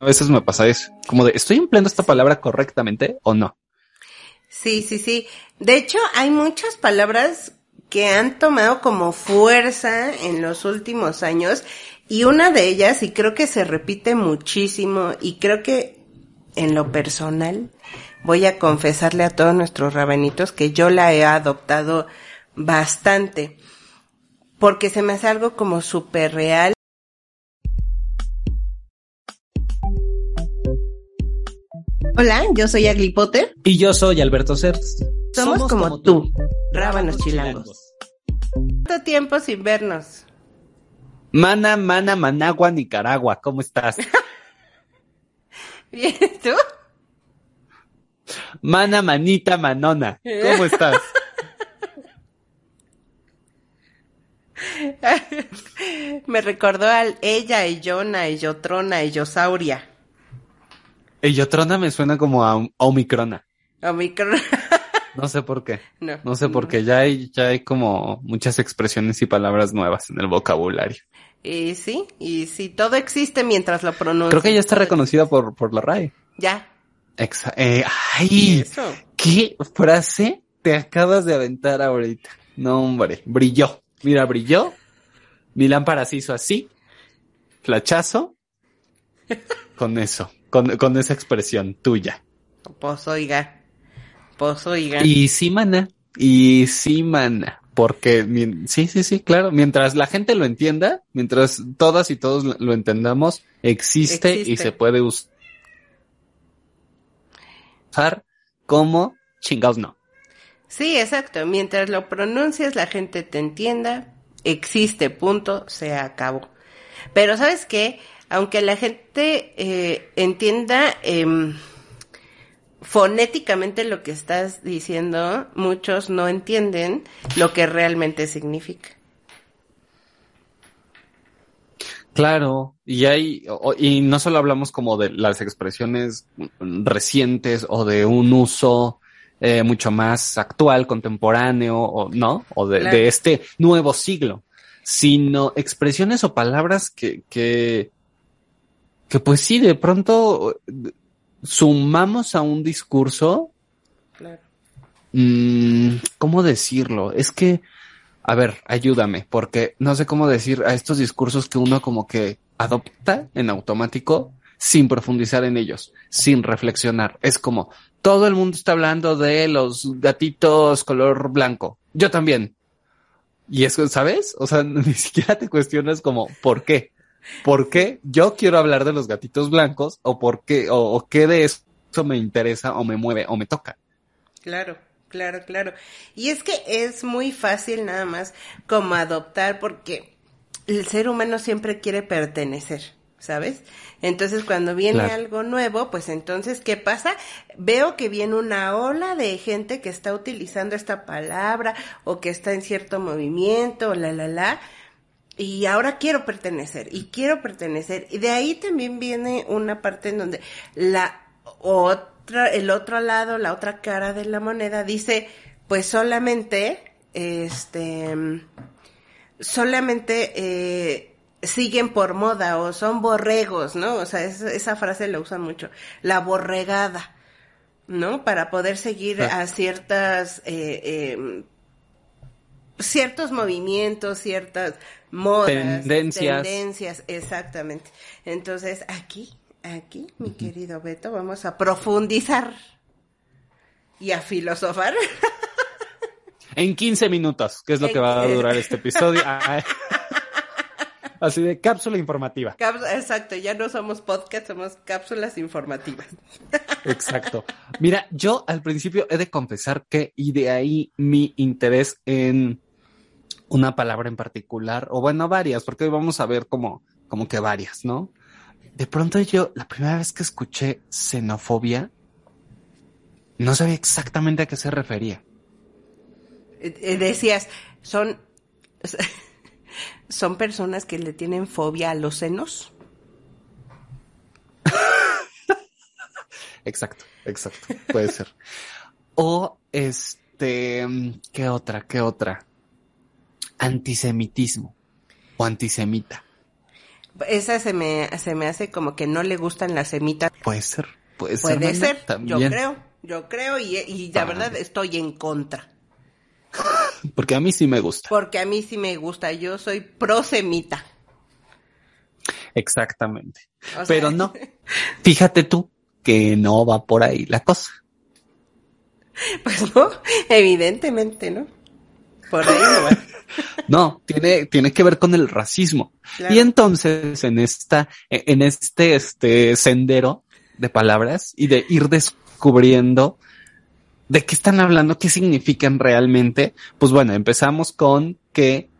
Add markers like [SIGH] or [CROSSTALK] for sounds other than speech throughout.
A veces me pasa eso, como de, ¿estoy empleando esta palabra correctamente o no? Sí, sí, sí. De hecho, hay muchas palabras que han tomado como fuerza en los últimos años y una de ellas, y creo que se repite muchísimo, y creo que en lo personal voy a confesarle a todos nuestros rabanitos que yo la he adoptado bastante, porque se me hace algo como súper real. Hola, yo soy Agli Potter. Y yo soy Alberto Certs. Somos, como, tú, rábanos chilangos. ¿Cuánto tiempo sin vernos? Mana, mana, Managua, Nicaragua, ¿cómo estás? [LAUGHS] Bien, ¿tú? Mana, manita, manona, ¿cómo estás? [LAUGHS] Me recordó al ella y Yona y Yotrona y Yosauria. Y Yotrona me suena como a Omicrona. Omicron. [LAUGHS] No sé por qué. No. No sé por qué. Ya hay, ya hay como muchas expresiones y palabras nuevas en el vocabulario. Y sí, y sí, todo existe mientras lo pronuncias. Creo que ya está reconocida por, por la RAE. Ya. Exa eh, ¡Ay! Eso. ¿Qué frase te acabas de aventar ahorita? No, hombre, brilló. Mira, brilló. Mi lámpara se hizo así. Flachazo. [LAUGHS] Con eso. Con, con esa expresión tuya. Pues oiga. Pues oiga. Y sí, mana. Y sí, mana. Porque, sí, sí, sí, claro. Mientras la gente lo entienda, mientras todas y todos lo- entendamos, existe, y Existe. se puede us- usar como chingados no. Sí, exacto. Mientras lo pronuncias, la gente te entienda. Existe, punto, se acabó. Pero ¿sabes qué? Aunque la gente eh, entienda em, fonéticamente lo que estás diciendo, muchos no entienden lo que realmente significa. Claro, y hay, y no solo hablamos como de las expresiones recientes o de un uso eh, mucho más actual, contemporáneo, o no, o de, Claro. de este nuevo siglo, sino expresiones o palabras que, que, que pues sí, de pronto sumamos a un discurso Claro. Mm, ¿cómo decirlo? Es que, a ver, ayúdame, porque no sé cómo decir a estos discursos que uno como que adopta en automático sin profundizar en ellos, sin reflexionar. Es como, todo el mundo está hablando de los gatitos color blanco. Yo también. Y eso, ¿sabes? O sea, [LAUGHS] ni siquiera te cuestionas como, ¿por qué? ¿Por qué yo quiero hablar de los gatitos blancos? ¿O por qué? ¿O, o qué de eso me interesa o me mueve o me toca? Claro, claro, claro. Y es que es muy fácil nada más como adoptar porque el ser humano siempre quiere pertenecer, ¿sabes? Entonces cuando viene Claro. algo nuevo, pues entonces, ¿qué pasa? Veo que viene una ola de gente que está utilizando esta palabra o que está en cierto movimiento, la, la, la. Y ahora quiero pertenecer y quiero pertenecer. Y de ahí también viene una parte en donde la otra, el otro lado, la otra cara de la moneda dice, pues solamente, este, solamente eh, siguen por moda o son borregos, ¿no? O sea, es- esa frase la usan mucho. La borregada, ¿no? Para poder seguir Ah. a ciertas, eh, eh, ciertos movimientos, ciertas modas, Tendencias. tendencias, exactamente. Entonces, aquí, aquí, mi querido Beto, vamos a profundizar y a filosofar. [LAUGHS] En 15 minutos, que es lo que va a durar este episodio. [LAUGHS] Así de cápsula informativa. Exacto, ya no somos podcast, somos cápsulas informativas. [LAUGHS] Exacto. Mira, yo al principio he de confesar que, y de ahí mi interés en una palabra en particular, o bueno, varias, porque hoy vamos a ver como, como que varias, ¿no? De pronto yo, la primera vez que escuché xenofobia, no sabía exactamente a qué se refería. Eh, eh, Decías, son, son personas que le tienen fobia a los senos. Exacto, exacto, puede ser. O este, ¿qué otra? ¿Qué otra? Antisemitismo o antisemita. Esa se me, se me hace como que no le gustan las semitas. Puede ser, puede ser. Puede mana, ser, también. yo creo, yo creo y, y la verdad estoy en contra. [LAUGHS] Porque a mí sí me gusta. Porque a mí sí me gusta, yo soy pro semita. Exactamente. O sea, Pero no. [LAUGHS] Fíjate tú que no va por ahí la cosa. Pues no, evidentemente, ¿no? Por ahí no va. [LAUGHS] No, tiene, tiene que ver con el racismo. Claro. Y entonces, en esta, en este, este sendero de palabras y de ir descubriendo de qué están hablando, qué significan realmente, pues bueno, empezamos con que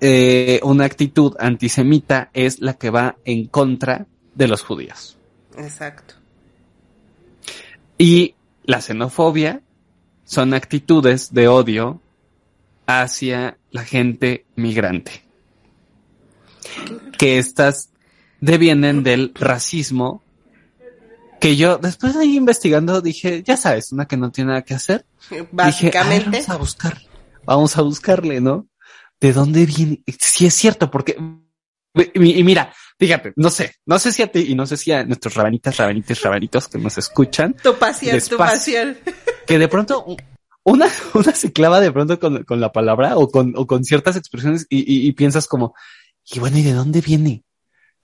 eh, una actitud antisemita es la que va en contra de los judíos. Exacto. Y la xenofobia son actitudes de odio hacia la gente migrante. Que estas devienen del racismo que yo después de ir investigando dije, ya sabes, una que no tiene nada que hacer. Dije, "Ay, Básicamente, vamos a buscar, vamos a buscarle, ¿no? ¿De dónde viene? Sí es cierto, porque y, mira, fíjate, no sé, no sé si a ti y no sé si a nuestros rabanitas, rabanites, rabanitos que nos escuchan, tu pasión, tu pasión. que de pronto una, [LAUGHS] una se clava de pronto con, con la palabra o con, o con ciertas expresiones y, y, piensas como, y bueno, ¿y de dónde viene?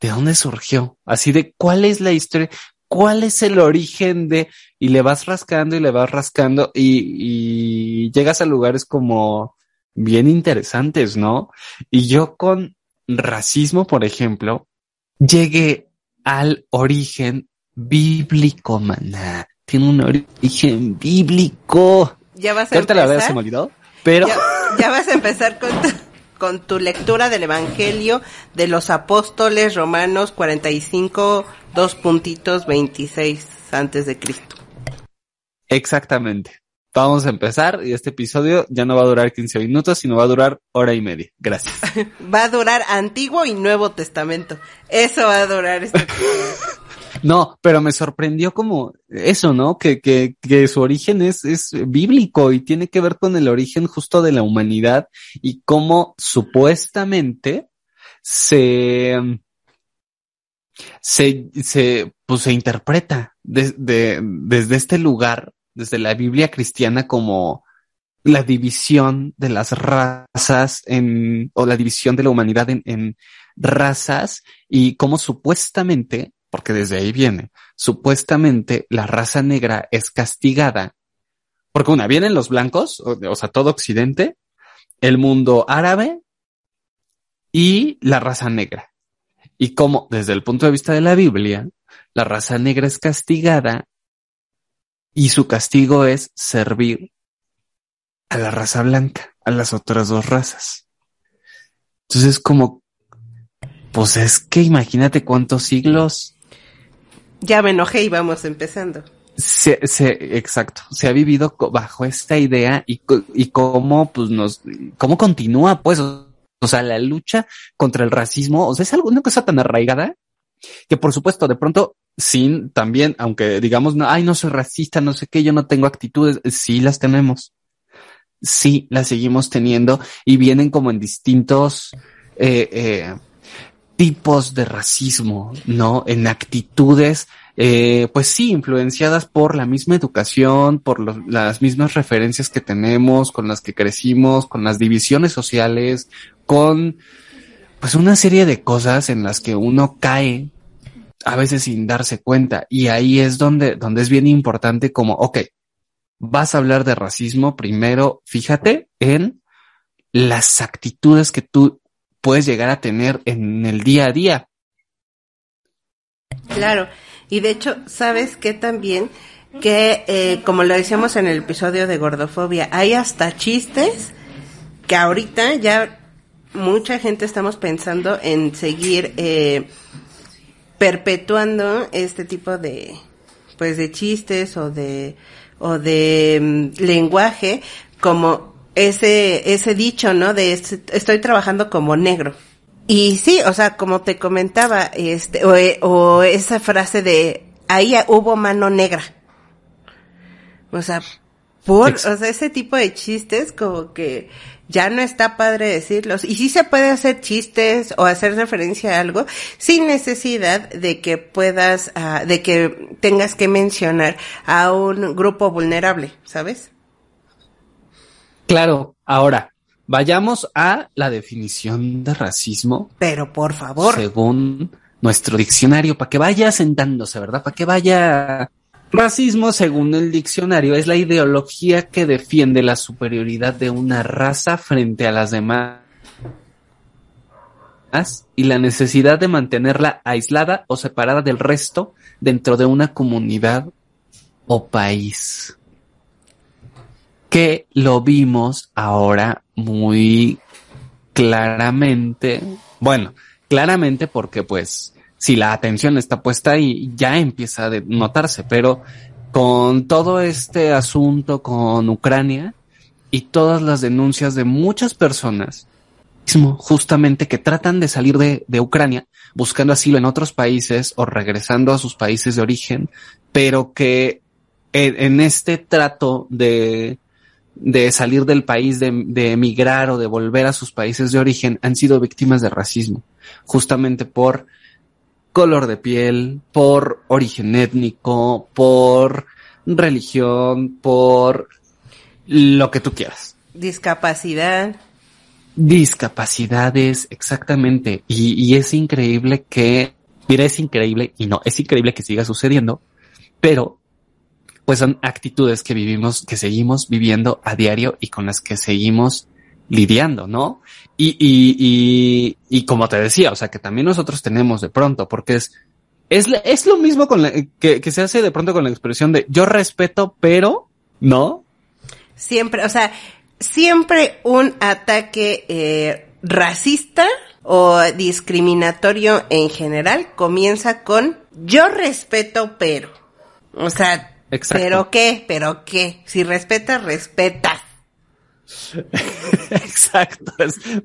¿De dónde surgió? Así de cuál es la historia, cuál es el origen de, y le vas rascando y le vas rascando y, y llegas a lugares como bien interesantes, ¿no? Y yo con racismo, por ejemplo, llegué al origen bíblico, maná. Tiene un origen bíblico. Ya vas a ahorita la verdad se empezar. me olvidó, pero Ya, ya vas a empezar con tu, con tu lectura del Evangelio de los Apóstoles Romanos 45, dos puntitos 26 antes de Cristo. exactamente. Vamos a empezar y este episodio ya no va a durar 15 minutos, sino va a durar hora y media. Gracias. [LAUGHS] Va a durar Antiguo y Nuevo Testamento. Eso va a durar este. [LAUGHS] No, pero me sorprendió como eso, ¿no? Que, que, que su origen es, es bíblico y tiene que ver con el origen justo de la humanidad y cómo supuestamente se, se, se, pues se interpreta de- de- desde este lugar, desde la Biblia cristiana como la división de las razas en, o la división de la humanidad en, en razas y cómo supuestamente, porque desde ahí viene, supuestamente la raza negra es castigada, porque una, vienen los blancos, o, sea, todo Occidente, el mundo árabe y la raza negra. Y cómo, desde el punto de vista de la Biblia, la raza negra es castigada y su castigo es servir a la raza blanca, a las otras dos razas. Entonces, como, pues es que imagínate cuántos siglos Ya me enojé y vamos empezando. se, se, exacto, se ha vivido bajo esta idea y, y cómo, pues nos, cómo continúa, pues, o, sea, la lucha contra el racismo, o sea, es algo, una cosa tan arraigada que por supuesto, de pronto, sin también, aunque digamos, no, ay, no soy racista, no sé qué, yo no tengo actitudes, sí las tenemos. Sí, las seguimos teniendo y vienen como en distintos, eh, eh, tipos de racismo, ¿no? En actitudes, eh, pues sí, influenciadas por la misma educación, por las mismas referencias que tenemos, con las que crecimos, con las divisiones sociales, con pues una serie de cosas en las que uno cae a veces sin darse cuenta. Y ahí es donde, donde es bien importante como, ok, vas a hablar de racismo, primero fíjate en las actitudes que tú puedes llegar a tener en el día a día. Claro, y de hecho, ¿sabes qué también? Que, eh, como lo decíamos en el episodio de gordofobia, hay hasta chistes que ahorita ya mucha gente estamos pensando en seguir eh, perpetuando este tipo de, pues, de chistes o de, o de mm, lenguaje como ese, ese dicho, ¿no? De estoy trabajando como negro. Y sí, o sea, como te comentaba, este, o, eh, o esa frase de ahí hubo mano negra. O sea, por, o sea, ese tipo de chistes como que ya no está padre decirlos. Y sí se puede hacer chistes o hacer referencia a algo sin necesidad de que puedas, ah, de que tengas que mencionar a un grupo vulnerable, ¿sabes? Claro, ahora, vayamos a la definición de racismo. Pero por favor. Según nuestro diccionario, para que vaya sentándose, ¿verdad? Para que vaya Racismo, según el diccionario, es la ideología que defiende la superioridad de una raza frente a las demás y la necesidad de mantenerla aislada o separada del resto dentro de una comunidad o país. Que lo vimos ahora muy claramente. Bueno, claramente porque pues si la atención está puesta ahí, ya empieza a notarse, pero con todo este asunto con Ucrania y todas las denuncias de muchas personas, justamente que tratan de salir de, de Ucrania buscando asilo en otros países o regresando a sus países de origen, pero que en, este trato de, de salir del país, de, de, emigrar o de volver a sus países de origen, han sido víctimas de racismo, justamente por color de piel, por origen étnico, por religión, por lo que tú quieras. Discapacidad. Discapacidades, exactamente. Y, es increíble que, mira, es increíble, y no, es increíble que siga sucediendo, pero pues son actitudes que vivimos, que seguimos viviendo a diario y con las que seguimos lidiando, ¿no? Y, y, y, y como te decía, o sea, que también nosotros tenemos de pronto, porque es, es, es lo mismo con la, que, que se hace de pronto con la expresión de yo respeto, pero, ¿no? Siempre, o sea, siempre un ataque eh, racista o discriminatorio en general comienza con yo respeto, pero. O sea, ¿pero qué? ¿Pero qué? Si respetas, respetas. [LAUGHS] Exacto.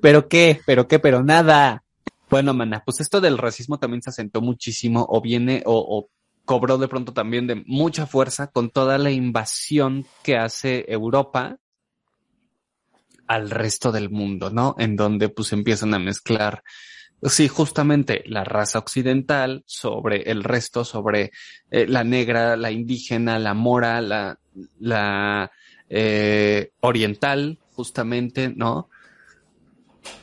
Pero qué, pero qué, pero nada. Bueno, mana, pues esto del racismo también se asentó muchísimo o viene o, o cobró de pronto también de mucha fuerza con toda la invasión que hace Europa al resto del mundo, ¿no? En donde pues empiezan a mezclar, sí, justamente la raza occidental sobre el resto, sobre eh, la negra, la indígena, la mora, la, la eh, oriental, justamente, ¿no?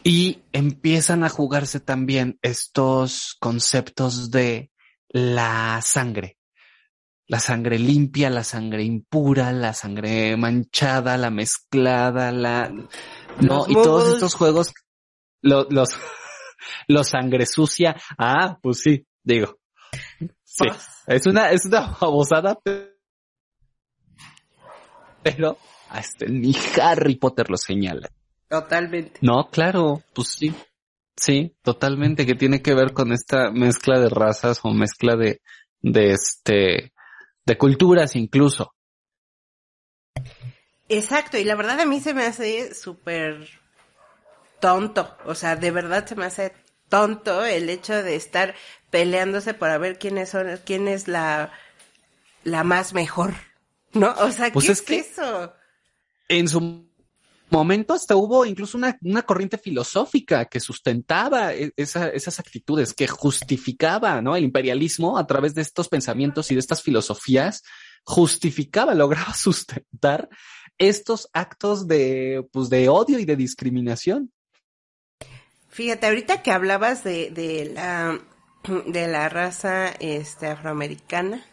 Y empiezan a jugarse también estos conceptos de la sangre. La sangre limpia, la sangre impura, la sangre manchada, la mezclada, la... No, y todos estos juegos, los, los, los sangre sucia. Ah, pues sí, digo. Sí, es una, es una babosada, pero hasta ni Harry Potter lo señala. Totalmente. No, claro, pues sí. Sí, totalmente, que tiene que ver con esta mezcla de razas o mezcla de, de este, de culturas incluso. Exacto, y la verdad a mí se me hace súper tonto, o sea, de verdad se me hace tonto el hecho de estar peleándose para ver quiénes son, quién es la, la más mejor, ¿no? O sea, pues ¿qué es, eso? En su momento hasta hubo incluso una, una corriente filosófica que sustentaba e, esa, esas actitudes, que justificaba ¿no? el imperialismo a través de estos pensamientos y de estas filosofías, justificaba, lograba [LAUGHS] sustentar estos actos de, pues, de odio y de discriminación. Fíjate, ahorita que hablabas de, de la [CLEARS THROAT] de la raza este afroamericana,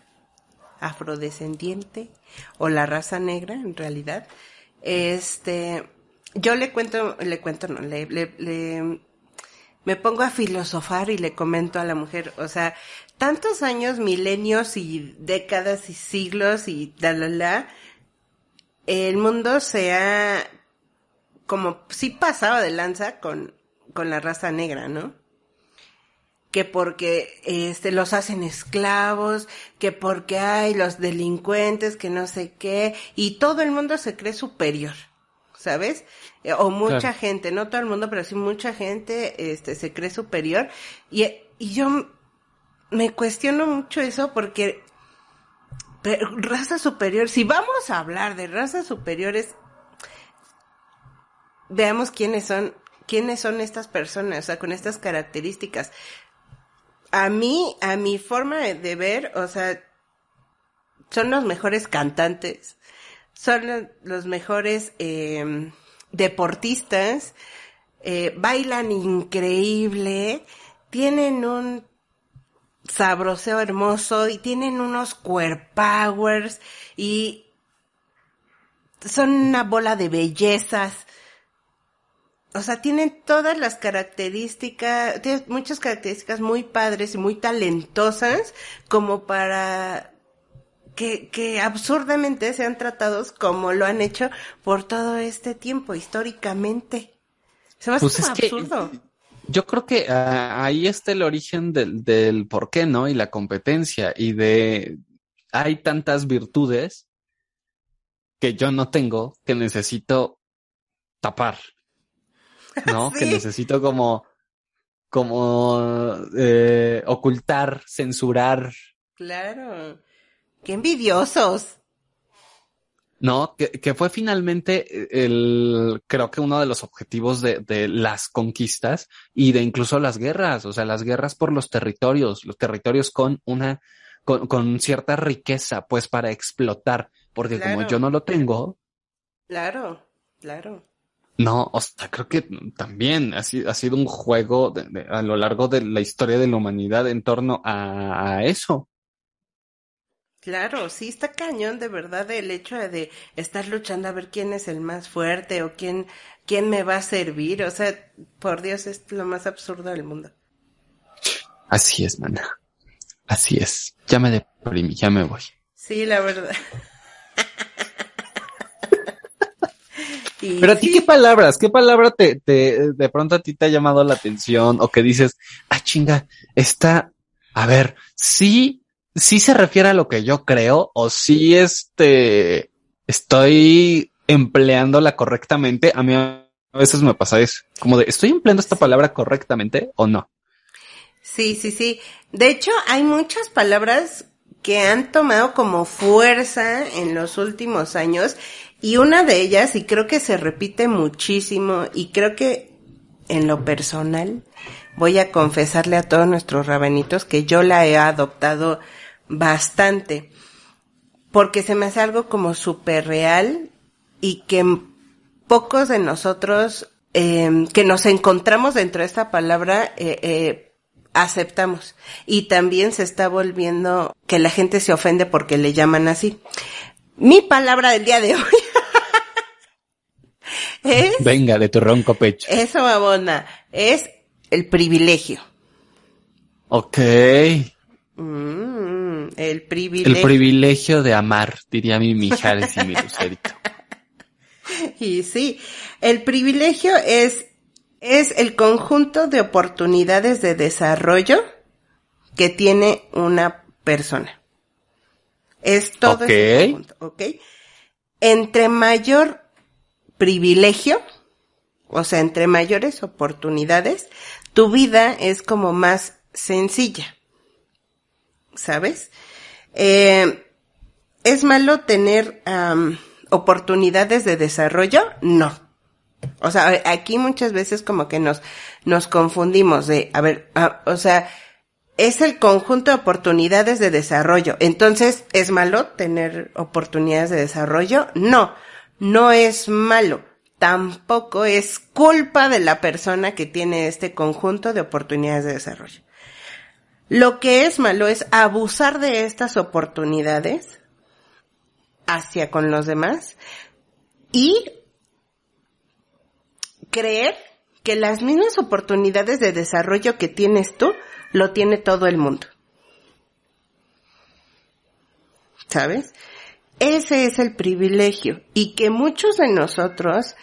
afrodescendiente o la raza negra en realidad, este, yo le cuento, le cuento, no, le, le, me pongo a filosofar y le comento a la mujer, o sea, tantos años, milenios y décadas y siglos y da la la, el mundo se ha como sí pasado de lanza con, con la raza negra, ¿no? que porque este los hacen esclavos, que porque hay los delincuentes, que no sé qué, y todo el mundo se cree superior, ¿sabes? Eh, o mucha gente, no todo el mundo, pero sí mucha gente este se cree superior y, y yo me cuestiono mucho eso porque raza superior, si vamos a hablar de razas superiores, veamos quiénes son, quiénes son estas personas, o sea, con estas características. A mí, a mi forma de ver, o sea, son los mejores cantantes, son los mejores eh, deportistas, eh, bailan increíble, tienen un sabroseo hermoso y tienen unos core powers y son una bola de bellezas. O sea, tienen todas las características, tienen muchas características muy padres y muy talentosas como para que, que absurdamente sean tratados como lo han hecho por todo este tiempo históricamente. Se me hace Pues es que- absurdo. Yo creo que ah, ahí está el origen del, del por qué, ¿no? Y la competencia y de hay tantas virtudes que yo no tengo que necesito tapar, [LAUGHS] ¿no? Que necesito como, como eh, ocultar, censurar, Claro. Qué envidiosos. ¿no? Que, que fue finalmente el, creo que uno de los objetivos de, de las conquistas y de incluso las guerras, o sea, las guerras por los territorios, los territorios con una, con, con cierta riqueza, pues para explotar, porque como yo no lo tengo, Claro, claro. No, o sea, creo que también ha sido, ha sido un juego de- de- a lo largo de la historia de la humanidad en torno a, a eso. Claro, sí está cañón de verdad el hecho de estar luchando a ver quién es el más fuerte o quién, quién me va a servir. O sea, por Dios, es lo más absurdo del mundo. Así es, mana. Así es. Ya me deprimí, ya me voy. Sí, la verdad. [LAUGHS] Y Pero a ti, sí, ¿qué palabras? ¿Qué palabra te, te, de pronto a ti te ha llamado la atención? O que dices, ah, chinga, está, a ver, sí, sí se refiere a lo que yo creo, o sí, este, estoy empleándola correctamente. A mí a veces me pasa eso, como de, ¿estoy empleando esta palabra correctamente o no? Sí, sí, sí. De hecho, hay muchas palabras que han tomado como fuerza en los últimos años y una de ellas, y creo que se repite muchísimo, y creo que en lo personal voy a confesarle a todos nuestros rabanitos que yo la he adoptado bastante, porque se me hace algo como súper real y que pocos de nosotros eh, que nos encontramos dentro de esta palabra eh, eh, aceptamos. Y también se está volviendo que la gente se ofende porque le llaman así. Mi palabra del día de hoy es, Venga, de tu ronco pecho. eso babona, es el privilegio. Ok. Mm, el privilegio. El privilegio de amar, diría mi Mijares y mi Lucerito. [LAUGHS] Y sí, el privilegio es, es el conjunto de oportunidades de desarrollo que tiene una persona. Es todo Ok. ese conjunto, ¿ok? Entre mayor privilegio, o sea, entre mayores oportunidades, tu vida es como más sencilla. ¿Sabes? Eh, ¿Es malo tener am, oportunidades de desarrollo? No. O sea, aquí muchas veces como que nos, nos confundimos de, a ver, ah, o sea, es el conjunto de oportunidades de desarrollo. Entonces, ¿es malo tener oportunidades de desarrollo? No, no es malo. Tampoco es culpa de la persona que tiene este conjunto de oportunidades de desarrollo. Lo que es malo es abusar de estas oportunidades hacia con los demás y creer que las mismas oportunidades de desarrollo que tienes tú lo tiene todo el mundo. ¿Sabes? Ese es el privilegio y que muchos de nosotros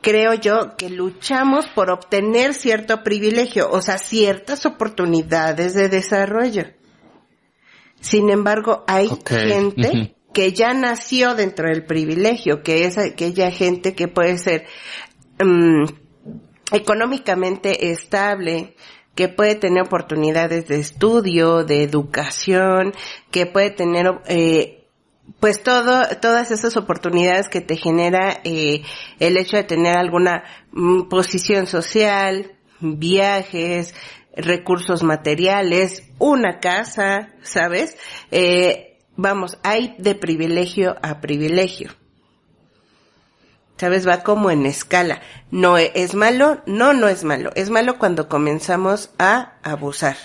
creo yo que luchamos por obtener cierto privilegio, o sea, ciertas oportunidades de desarrollo. Sin embargo, hay gente que ya nació dentro del privilegio, que es aquella gente que puede ser mm, económicamente estable, que puede tener oportunidades de estudio, de educación, que puede tener eh, pues todo, todas esas oportunidades que te genera eh, el hecho de tener alguna mm, posición social, viajes, recursos materiales, una casa, ¿sabes? Eh, vamos, hay de privilegio a privilegio. ¿Sabes? Va como en escala. No es malo, no, no es malo. Es malo cuando comenzamos a abusar.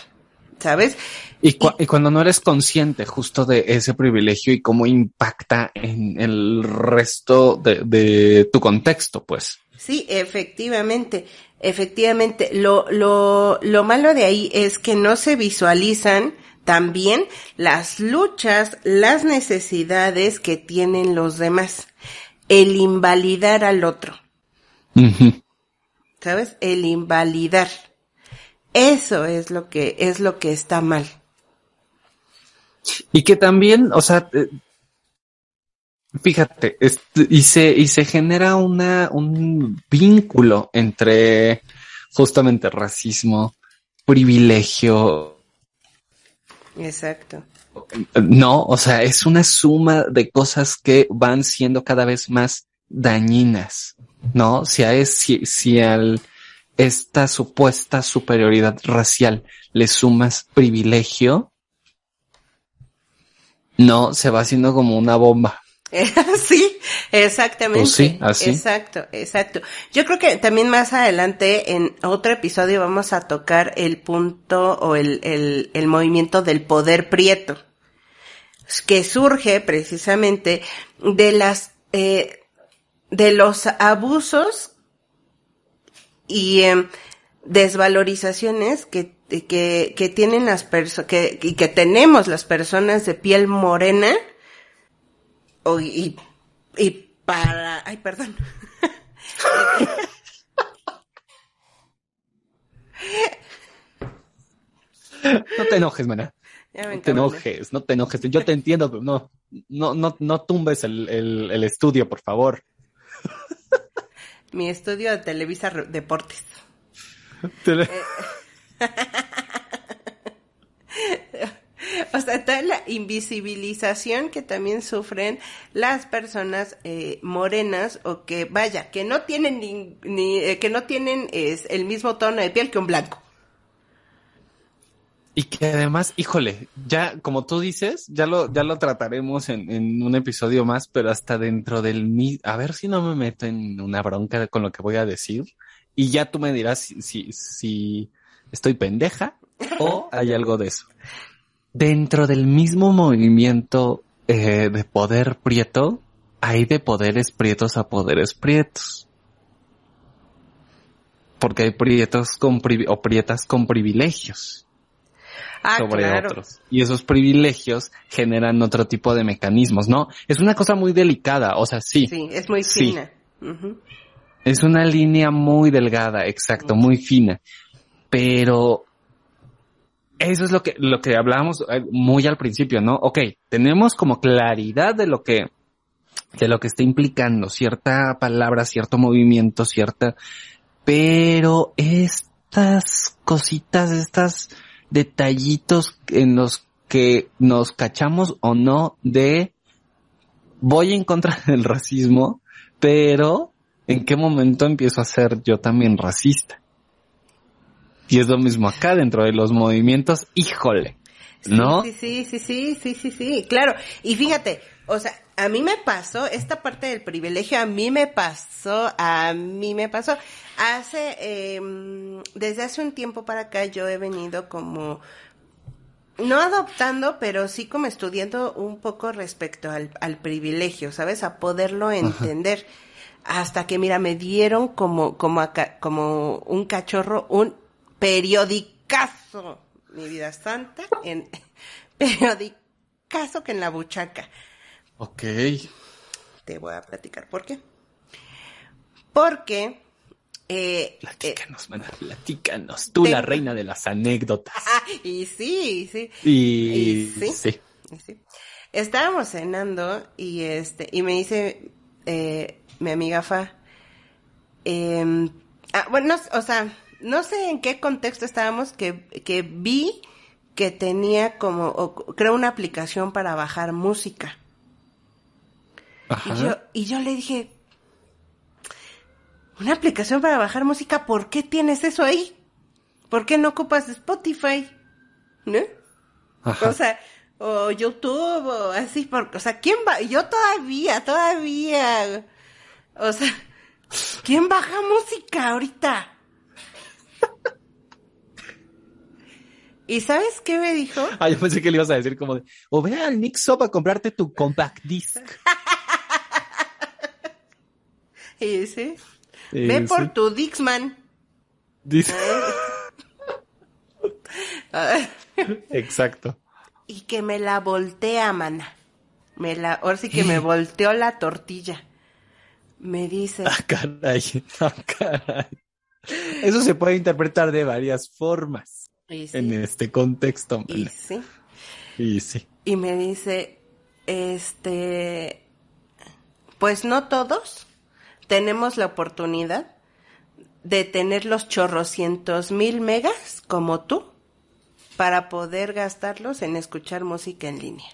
¿Sabes? Y, cuando no eres consciente justo de ese privilegio y cómo impacta en el resto de, de tu contexto, pues. Sí, efectivamente, efectivamente. Lo, lo, lo malo de ahí es que no se visualizan también las luchas, las necesidades que tienen los demás. El invalidar al otro. ¿Sabes? El invalidar. Eso es lo que, es lo que está mal. Y que también, o sea, eh, fíjate, y se, y se genera una, un vínculo entre justamente racismo, privilegio. Exacto. No, o sea, es una suma de cosas que van siendo cada vez más dañinas, ¿no? Si a, es, si, si al, esta supuesta superioridad racial le sumas privilegio, no, se va haciendo como una bomba. [LAUGHS] sí, exactamente. Pues sí, así. Exacto, exacto. Yo creo que también más adelante en otro episodio vamos a tocar el punto o el, el, el movimiento del poder prieto, que surge precisamente de las, eh, de los abusos y eh, desvalorizaciones que, que, que tienen las personas, que, que tenemos las personas de piel morena, o, y, y para, ay, perdón. [LAUGHS] No te enojes, mana. No te enojes, no te enojes. Yo te entiendo, pero no, no, no, no tumbes el, el, el estudio, por favor. Mi estudio de Televisa Deportes. Eh, [LAUGHS] o sea, toda la invisibilización que también sufren las personas eh, morenas o que, vaya, que no tienen ni, eh, que no tienen es, el mismo tono de piel que un blanco. Y que además, híjole, ya como tú dices, ya lo, ya lo trataremos en, en un episodio más, pero hasta dentro del mi, a ver si no me meto en una bronca con lo que voy a decir. Y ya tú me dirás si, si, si estoy pendeja o [LAUGHS] hay algo de eso. Dentro del mismo movimiento eh, de poder prieto, hay de poderes prietos a poderes prietos. Porque hay prietos con o prietas con privilegios. Ah, sobre otros. Y esos privilegios generan otro tipo de mecanismos, ¿no? Es una cosa muy delicada, o sea, sí. Sí, es muy fina. Es una línea muy delgada, exacto, muy fina. Pero eso es lo que, lo que hablábamos eh, muy al principio, ¿no? Ok, tenemos como claridad de lo que, de lo que está implicando cierta palabra, cierto movimiento, cierta, pero estas cositas, estas detallitos en los que nos cachamos o no de voy en contra [LAUGHS] del racismo, pero ¿en qué momento empiezo a ser yo también racista? Y es lo mismo acá dentro de los movimientos, híjole, ¿no? Sí, sí, sí, sí, sí, sí, sí, claro. Y fíjate, o sea, a mí me pasó, esta parte del privilegio, a mí me pasó, a mí me pasó. Hace, eh, desde hace un tiempo para acá yo he venido como, no adoptando, pero sí como estudiando un poco respecto al, al privilegio, ¿sabes? A poderlo entender. Hasta que, mira, me dieron como, como, acá, como un cachorro, un periodicazo, mi vida santa, en [LAUGHS] periodicazo que en la buchaca. Ok. Te voy a platicar por qué. Porque... Eh, platícanos, eh, platícanos. Tú, la reina de las anécdotas. [LAUGHS] y sí, sí. Y, sí, sí. sí. Estábamos cenando y este, y me dice eh, mi amiga Fa, eh, ah, bueno, o sea, no sé en qué contexto estábamos que, que vi que tenía como, creo una aplicación para bajar música. Y yo, y yo le dije, una aplicación para bajar música, ¿por qué tienes eso ahí? ¿Por qué no ocupas Spotify? ¿No? O sea, o YouTube o así, porque, o sea, ¿quién va? Yo todavía, todavía, o sea, ¿quién baja música ahorita? ¿Y sabes qué me dijo? Ah, yo pensé que le ibas a decir como de, o ve al Nixop a comprarte tu compact disc. [LAUGHS] y dice, ve por tu Dixman. Dice. [LAUGHS] Exacto. Y que me la voltea, mana. Me la, ahora sí que me [LAUGHS] volteó la tortilla. Me dice. Ah, caray, [LAUGHS] ah, caray. Eso se puede interpretar de varias formas. En este contexto. Y sí. Y sí. Y me dice, este, pues no todos tenemos la oportunidad de tener los chorrocientos mil megas como tú para poder gastarlos en escuchar música en línea.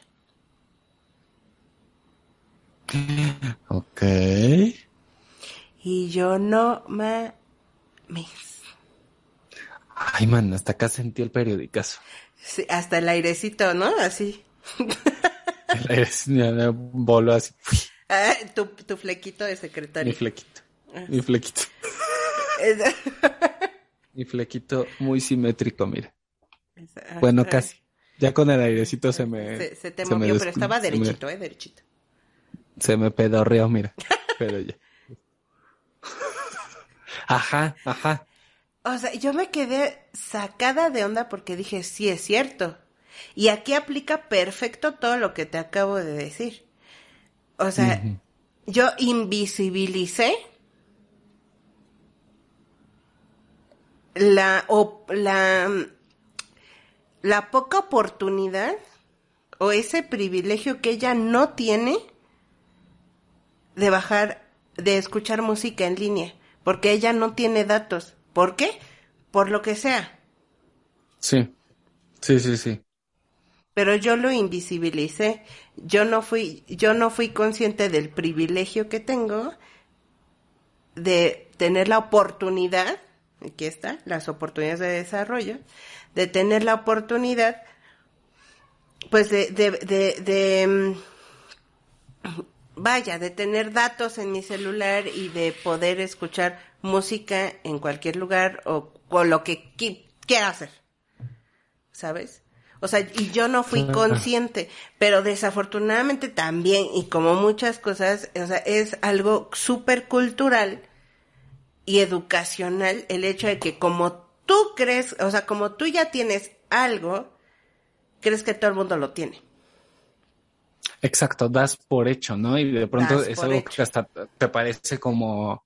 Ok. Y yo no me... Ay, man, hasta acá sentí el periodicazo. Sí, hasta el airecito, ¿no? Así. el airecito, voló así. Ah, tu, tu flequito de secretario. Mi flequito. Ah. Mi flequito. [LAUGHS] Mi flequito muy simétrico, mira. Bueno, casi. Ya con el airecito se me. Se, te movió, pero estaba derechito, eh, derechito. Se me pedorreó, mira. [LAUGHS] pero ya. Ajá, ajá. O sea, yo me quedé sacada de onda porque dije, sí, es cierto. Y aquí aplica perfecto todo lo que te acabo de decir. O sea, yo invisibilicé la, o, la, la poca oportunidad o ese privilegio que ella no tiene de bajar, de escuchar música en línea, porque ella no tiene datos. ¿Por qué? Por lo que sea. Sí, sí, sí, sí. Pero yo lo invisibilicé. Yo no fui, yo no fui consciente del privilegio que tengo de tener la oportunidad aquí está, las oportunidades de desarrollo, de tener la oportunidad, pues de, de, de, mm, vaya, de tener datos en mi celular y de poder escuchar música en cualquier lugar o con lo que quiera hacer, ¿sabes? O sea, y yo no fui consciente, pero desafortunadamente también, y como muchas cosas, o sea, es algo súper cultural y educacional el hecho de que como tú crees, o sea, como tú ya tienes algo, crees que todo el mundo lo tiene. Exacto, das por hecho, ¿no? Y de pronto es algo que hasta te parece como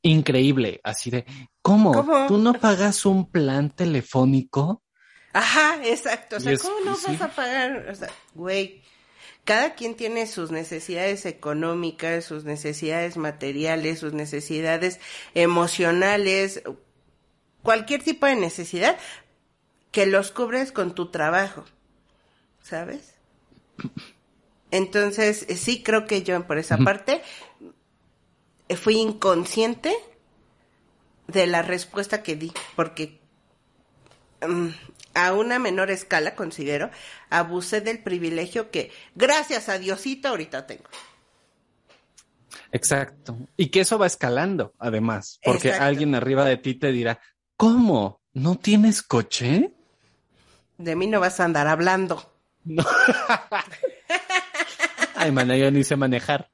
increíble, así de, ¿cómo? ¿Tú no pagas un plan telefónico? Ajá, exacto. O sea, ¿cómo no vas a pagar? O sea, güey, cada quien tiene sus necesidades económicas, sus necesidades materiales, sus necesidades emocionales, cualquier tipo de necesidad que los cubres con tu trabajo, ¿sabes? Entonces, sí creo que yo por esa parte fui inconsciente de la respuesta que di, porque mm, a una menor escala, considero, abusé del privilegio que, gracias a Diosito, ahorita tengo. Exacto. Y que eso va escalando, además, porque alguien arriba de ti te dirá, ¿cómo? ¿No tienes coche? De mí no vas a andar hablando. No. [LAUGHS] Ay, mana, yo ni sé manejar.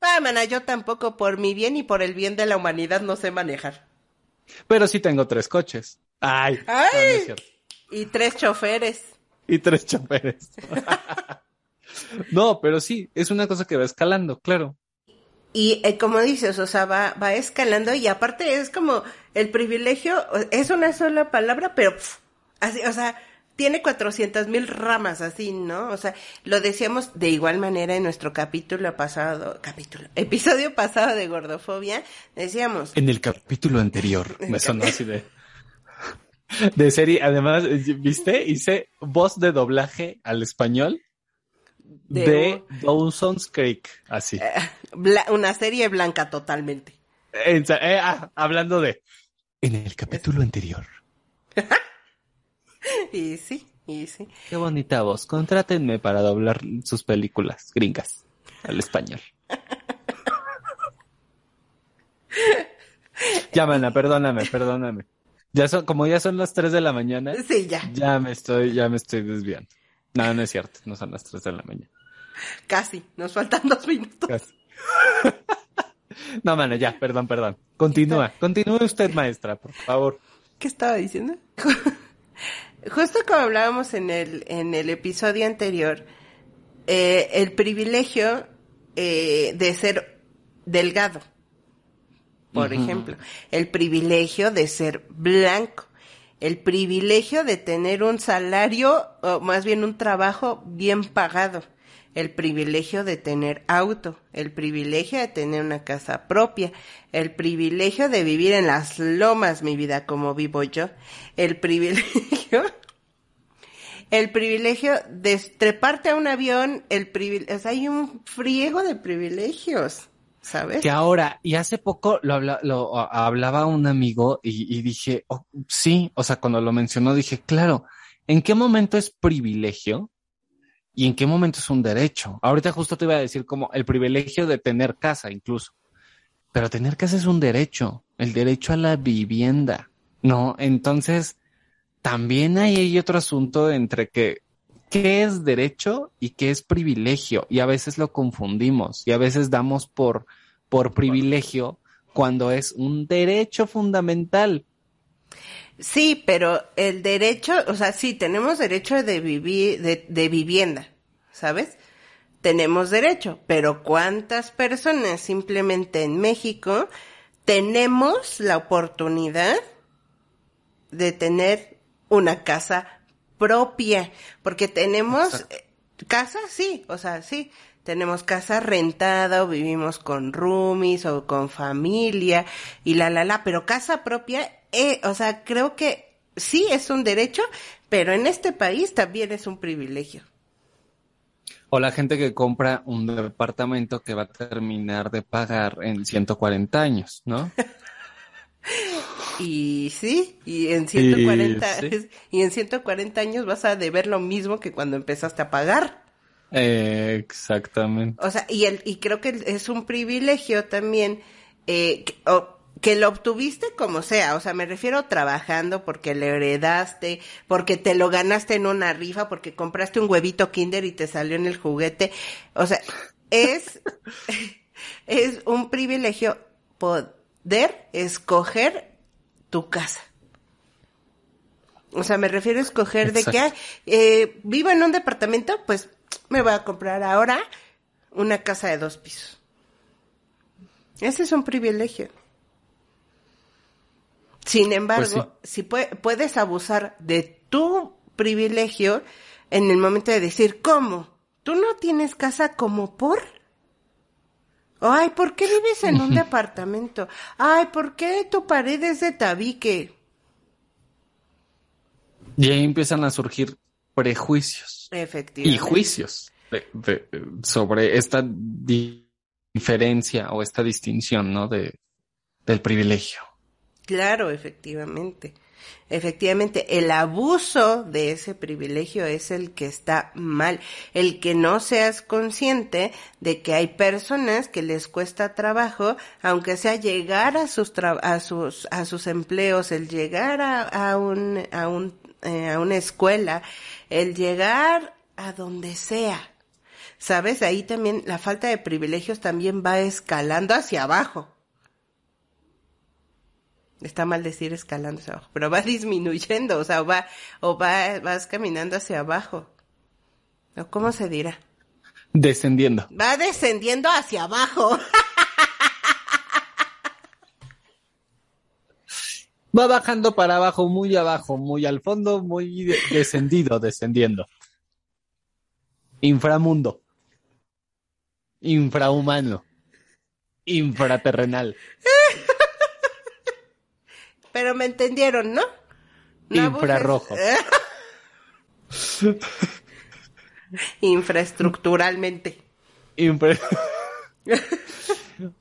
Ah, mana, yo tampoco, por mi bien y por el bien de la humanidad, no sé manejar. Pero sí tengo tres coches. Ay, Ay. Y tres choferes. Y tres choferes. [LAUGHS] no, pero sí, es una cosa que va escalando, claro. Y eh, como dices, o sea, va, va escalando y aparte es como el privilegio, es una sola palabra, pero así, o sea, tiene cuatrocientas mil ramas así, ¿no? O sea, lo decíamos de igual manera en nuestro capítulo pasado, capítulo, episodio pasado de gordofobia, decíamos. En el capítulo anterior, me sonó así de de serie. Además, ¿viste? Hice voz de doblaje al español. de, Dawson's Creek, así. una serie blanca totalmente. Eh, ah, hablando de... En el capítulo anterior. [LAUGHS] y sí, y sí. Qué bonita voz. Contrátenme para doblar sus películas gringas al español. [LAUGHS] Llámala, perdóname, perdóname. Ya son, como ya son las 3 de la mañana. Sí, ya. Ya me estoy, ya me estoy desviando. No, no es cierto, no son las 3 de la mañana. Casi, nos faltan dos minutos. Casi. [LAUGHS] no, mano, ya, perdón, perdón. Continúa, continúe usted, maestra, por favor. ¿Qué estaba diciendo? [LAUGHS] Justo como hablábamos en el, en el episodio anterior, eh, el privilegio eh, de ser delgado, por ejemplo, el privilegio de ser blanco, el privilegio de tener un salario, o más bien un trabajo bien pagado, el privilegio de tener auto, el privilegio de tener una casa propia, el privilegio de vivir en las lomas, mi vida, como vivo yo, el privilegio, el privilegio de treparte a un avión, el privilegio, o sea, hay un friego de privilegios. ¿Sabes? Que ahora, y hace poco lo, lo hablaba un amigo y, dije, oh, sí, o sea, cuando lo mencionó dije, claro, ¿en qué momento es privilegio? ¿Y en qué momento es un derecho? Ahorita justo te iba a decir como el privilegio de tener casa incluso. Pero tener casa es un derecho, el derecho a la vivienda, ¿no? Entonces, también hay otro asunto entre que qué es derecho y qué es privilegio. Y a veces lo confundimos y a veces damos por, por privilegio cuando es un derecho fundamental. Sí, pero el derecho, o sea, sí, tenemos derecho de vivir, de, de vivienda, ¿sabes? Tenemos derecho, pero ¿cuántas personas simplemente en México tenemos la oportunidad de tener una casa propia? Porque tenemos eh, casa, sí, o sea, sí, tenemos casa rentada o vivimos con roomies o con familia y la la la, pero casa propia eh, o sea, creo que sí es un derecho, pero en este país también es un privilegio. O la gente que compra un departamento que va a terminar de pagar en 140 años, ¿no? [LAUGHS] y sí, y en 140 y, en 140 años vas a deber lo mismo que cuando empezaste a pagar. exactamente. O sea, y el y creo que es un privilegio también eh, que lo obtuviste como sea, o sea, me refiero trabajando porque le heredaste, porque te lo ganaste en una rifa, porque compraste un huevito Kinder y te salió en el juguete. O sea, es, [LAUGHS] es un privilegio poder escoger tu casa. O sea, me refiero a escoger de que eh, vivo en un departamento, pues me voy a comprar ahora una casa de dos pisos. Ese es un privilegio. Sin embargo, pues si puedes abusar de tu privilegio en el momento de decir, ¿cómo? ¿Tú no tienes casa como por? Ay, ¿por qué vives en un departamento? Ay, ¿por qué tu pared es de tabique? Y ahí empiezan a surgir prejuicios. Efectivamente. Y juicios sobre esta diferencia o esta distinción, ¿no? De, del privilegio. Claro, efectivamente. Efectivamente, el abuso de ese privilegio es el que está mal. El que no seas consciente de que hay personas que les cuesta trabajo, aunque sea llegar a sus a sus a sus empleos, el llegar a, a un a un eh, a una escuela, el llegar a donde sea. ¿Sabes? Ahí también la falta de privilegios también va escalando hacia abajo. Está mal decir escalando hacia abajo, pero va [LAUGHS] disminuyendo, o sea, va, o va, vas caminando hacia abajo. ¿O cómo se dirá? Descendiendo. Va descendiendo hacia abajo. [LAUGHS] Va bajando para abajo, muy abajo, muy al fondo, muy descendido, descendiendo. Inframundo. Infrahumano. Infraterrenal. [LAUGHS] Pero me entendieron, ¿no? Infrarrojo. [LAUGHS] Infraestructuralmente. Impre- [LAUGHS]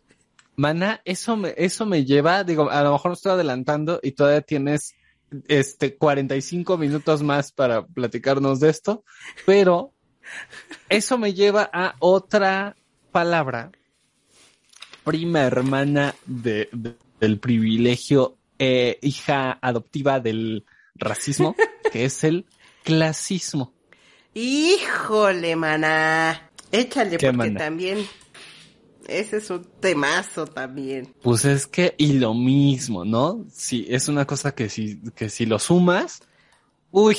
Mana, eso me, eso me lleva, digo, a lo mejor estoy adelantando y todavía tienes este 45 minutos más para platicarnos de esto, pero eso me lleva a otra palabra, prima hermana de, de- del privilegio, eh, hija adoptiva del racismo, [LAUGHS] que es el clasismo. Híjole, maná. Échale, ¿Qué, porque maná? también. Ese es un temazo también. Pues es que, y lo mismo, ¿no? Sí, es una cosa que si, que si lo sumas, uy,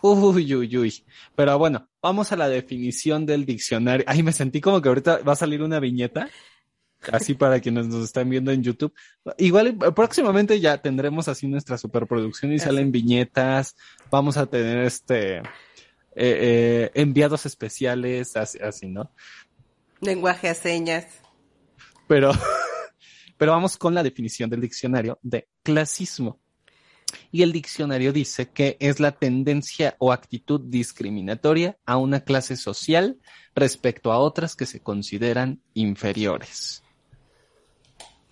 uy, uy, uy. Pero bueno, vamos a la definición del diccionario. Ay, me sentí como que ahorita va a salir una viñeta, así para quienes nos están viendo en YouTube. Igual eh, próximamente ya tendremos así nuestra superproducción y Así. salen viñetas, vamos a tener este, eh, eh, enviados especiales, así, así, ¿no? Lenguaje a señas. Pero, [LAUGHS] pero vamos con la definición del diccionario de clasismo. Y el diccionario dice que es la tendencia o actitud discriminatoria a una clase social respecto a otras que se consideran inferiores.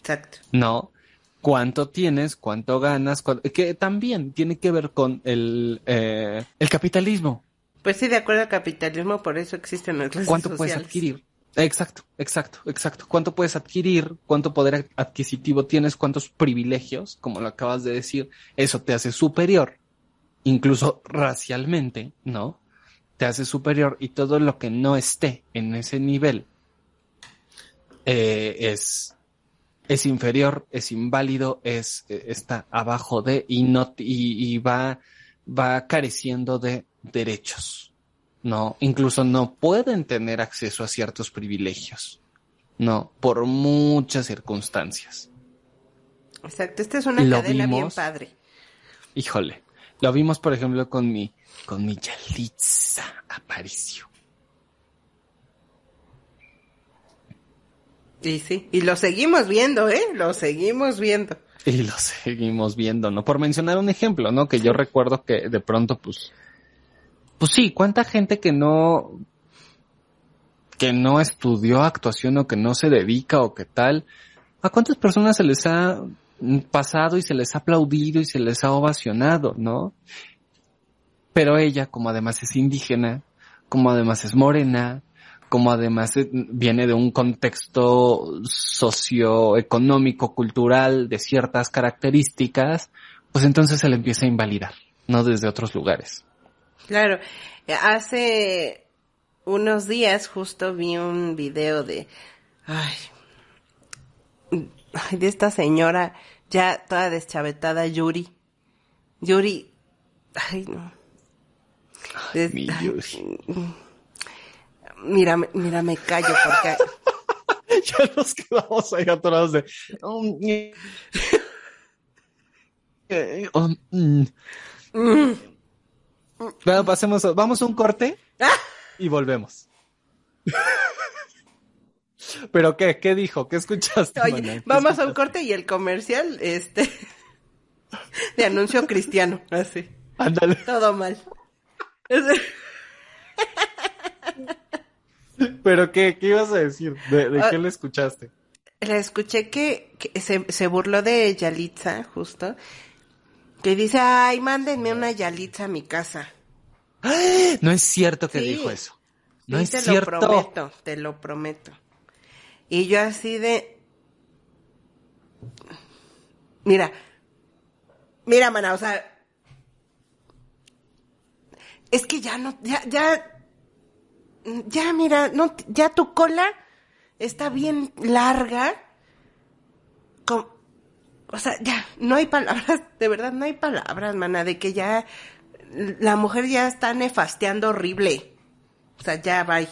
Exacto. No, cuánto tienes, cuánto ganas, que también tiene que ver con el, eh, el capitalismo. Pues sí, de acuerdo al capitalismo, por eso existen las clases ¿Cuánto puedes adquirir? Exacto, exacto, exacto. ¿Cuánto puedes adquirir? ¿Cuánto poder adquisitivo tienes? ¿Cuántos privilegios? Como lo acabas de decir, eso te hace superior, incluso racialmente, ¿no? Te hace superior y todo lo que no esté en ese nivel eh, es, es inferior, es inválido, es, eh, está abajo de y no, y, y va, va careciendo de derechos. No, incluso no pueden tener acceso a ciertos privilegios. No, por muchas circunstancias. Exacto, esta es una Lo cadena bien padre. Híjole, lo vimos por ejemplo con mi, con mi Yalitza Aparicio. Y sí, y lo seguimos viendo, ¿eh? Lo seguimos viendo. Y lo seguimos viendo, ¿no? Por mencionar un ejemplo, ¿no? Que yo recuerdo que de pronto, pues, pues sí, cuánta gente que no, que no estudió actuación o que no se dedica o que tal, a cuántas personas se les ha pasado y se les ha aplaudido y se les ha ovacionado, ¿no? Pero ella, como además es indígena, como además es morena, como además viene de un contexto socioeconómico, cultural, de ciertas características, pues entonces se le empieza a invalidar, no desde otros lugares. Claro, hace unos días justo vi un video de, ay, ay, de esta señora ya toda deschavetada, Yuri. Yuri, ay no. De- mi ay, Yuri. Mira, me- mira, me callo porque [LAUGHS] ya nos quedamos ahí atorados de... oh, mm, [LAUGHS] oh, mm. Bueno, pasemos, a- vamos a un corte [LAUGHS] y volvemos. ¿Pero qué? ¿Qué dijo? ¿Qué escuchaste? Oye, maná? ¿Qué vamos a un corte y el comercial, este, de anuncio cristiano, así. Ándale. Todo mal. [LAUGHS] ¿Pero qué? ¿Qué ibas a decir? ¿De, de Ah. qué le escuchaste? La escuché que, que se, se burló de Yalitza, justo, que dice, ay, mándenme una Yalitza a mi casa. [GASPS] No es cierto que Sí. dijo eso. No Sí, es te cierto. lo prometo, te lo prometo. Y yo así de... Mira, mira, mana, o sea... Es que ya no, ya, ya... Ya, mira, no, ya tu cola está bien larga. O sea, ya, no hay palabras, [LAUGHS] de verdad no hay palabras, mana, de que ya la mujer ya está nefasteando horrible. O sea, ya, bye.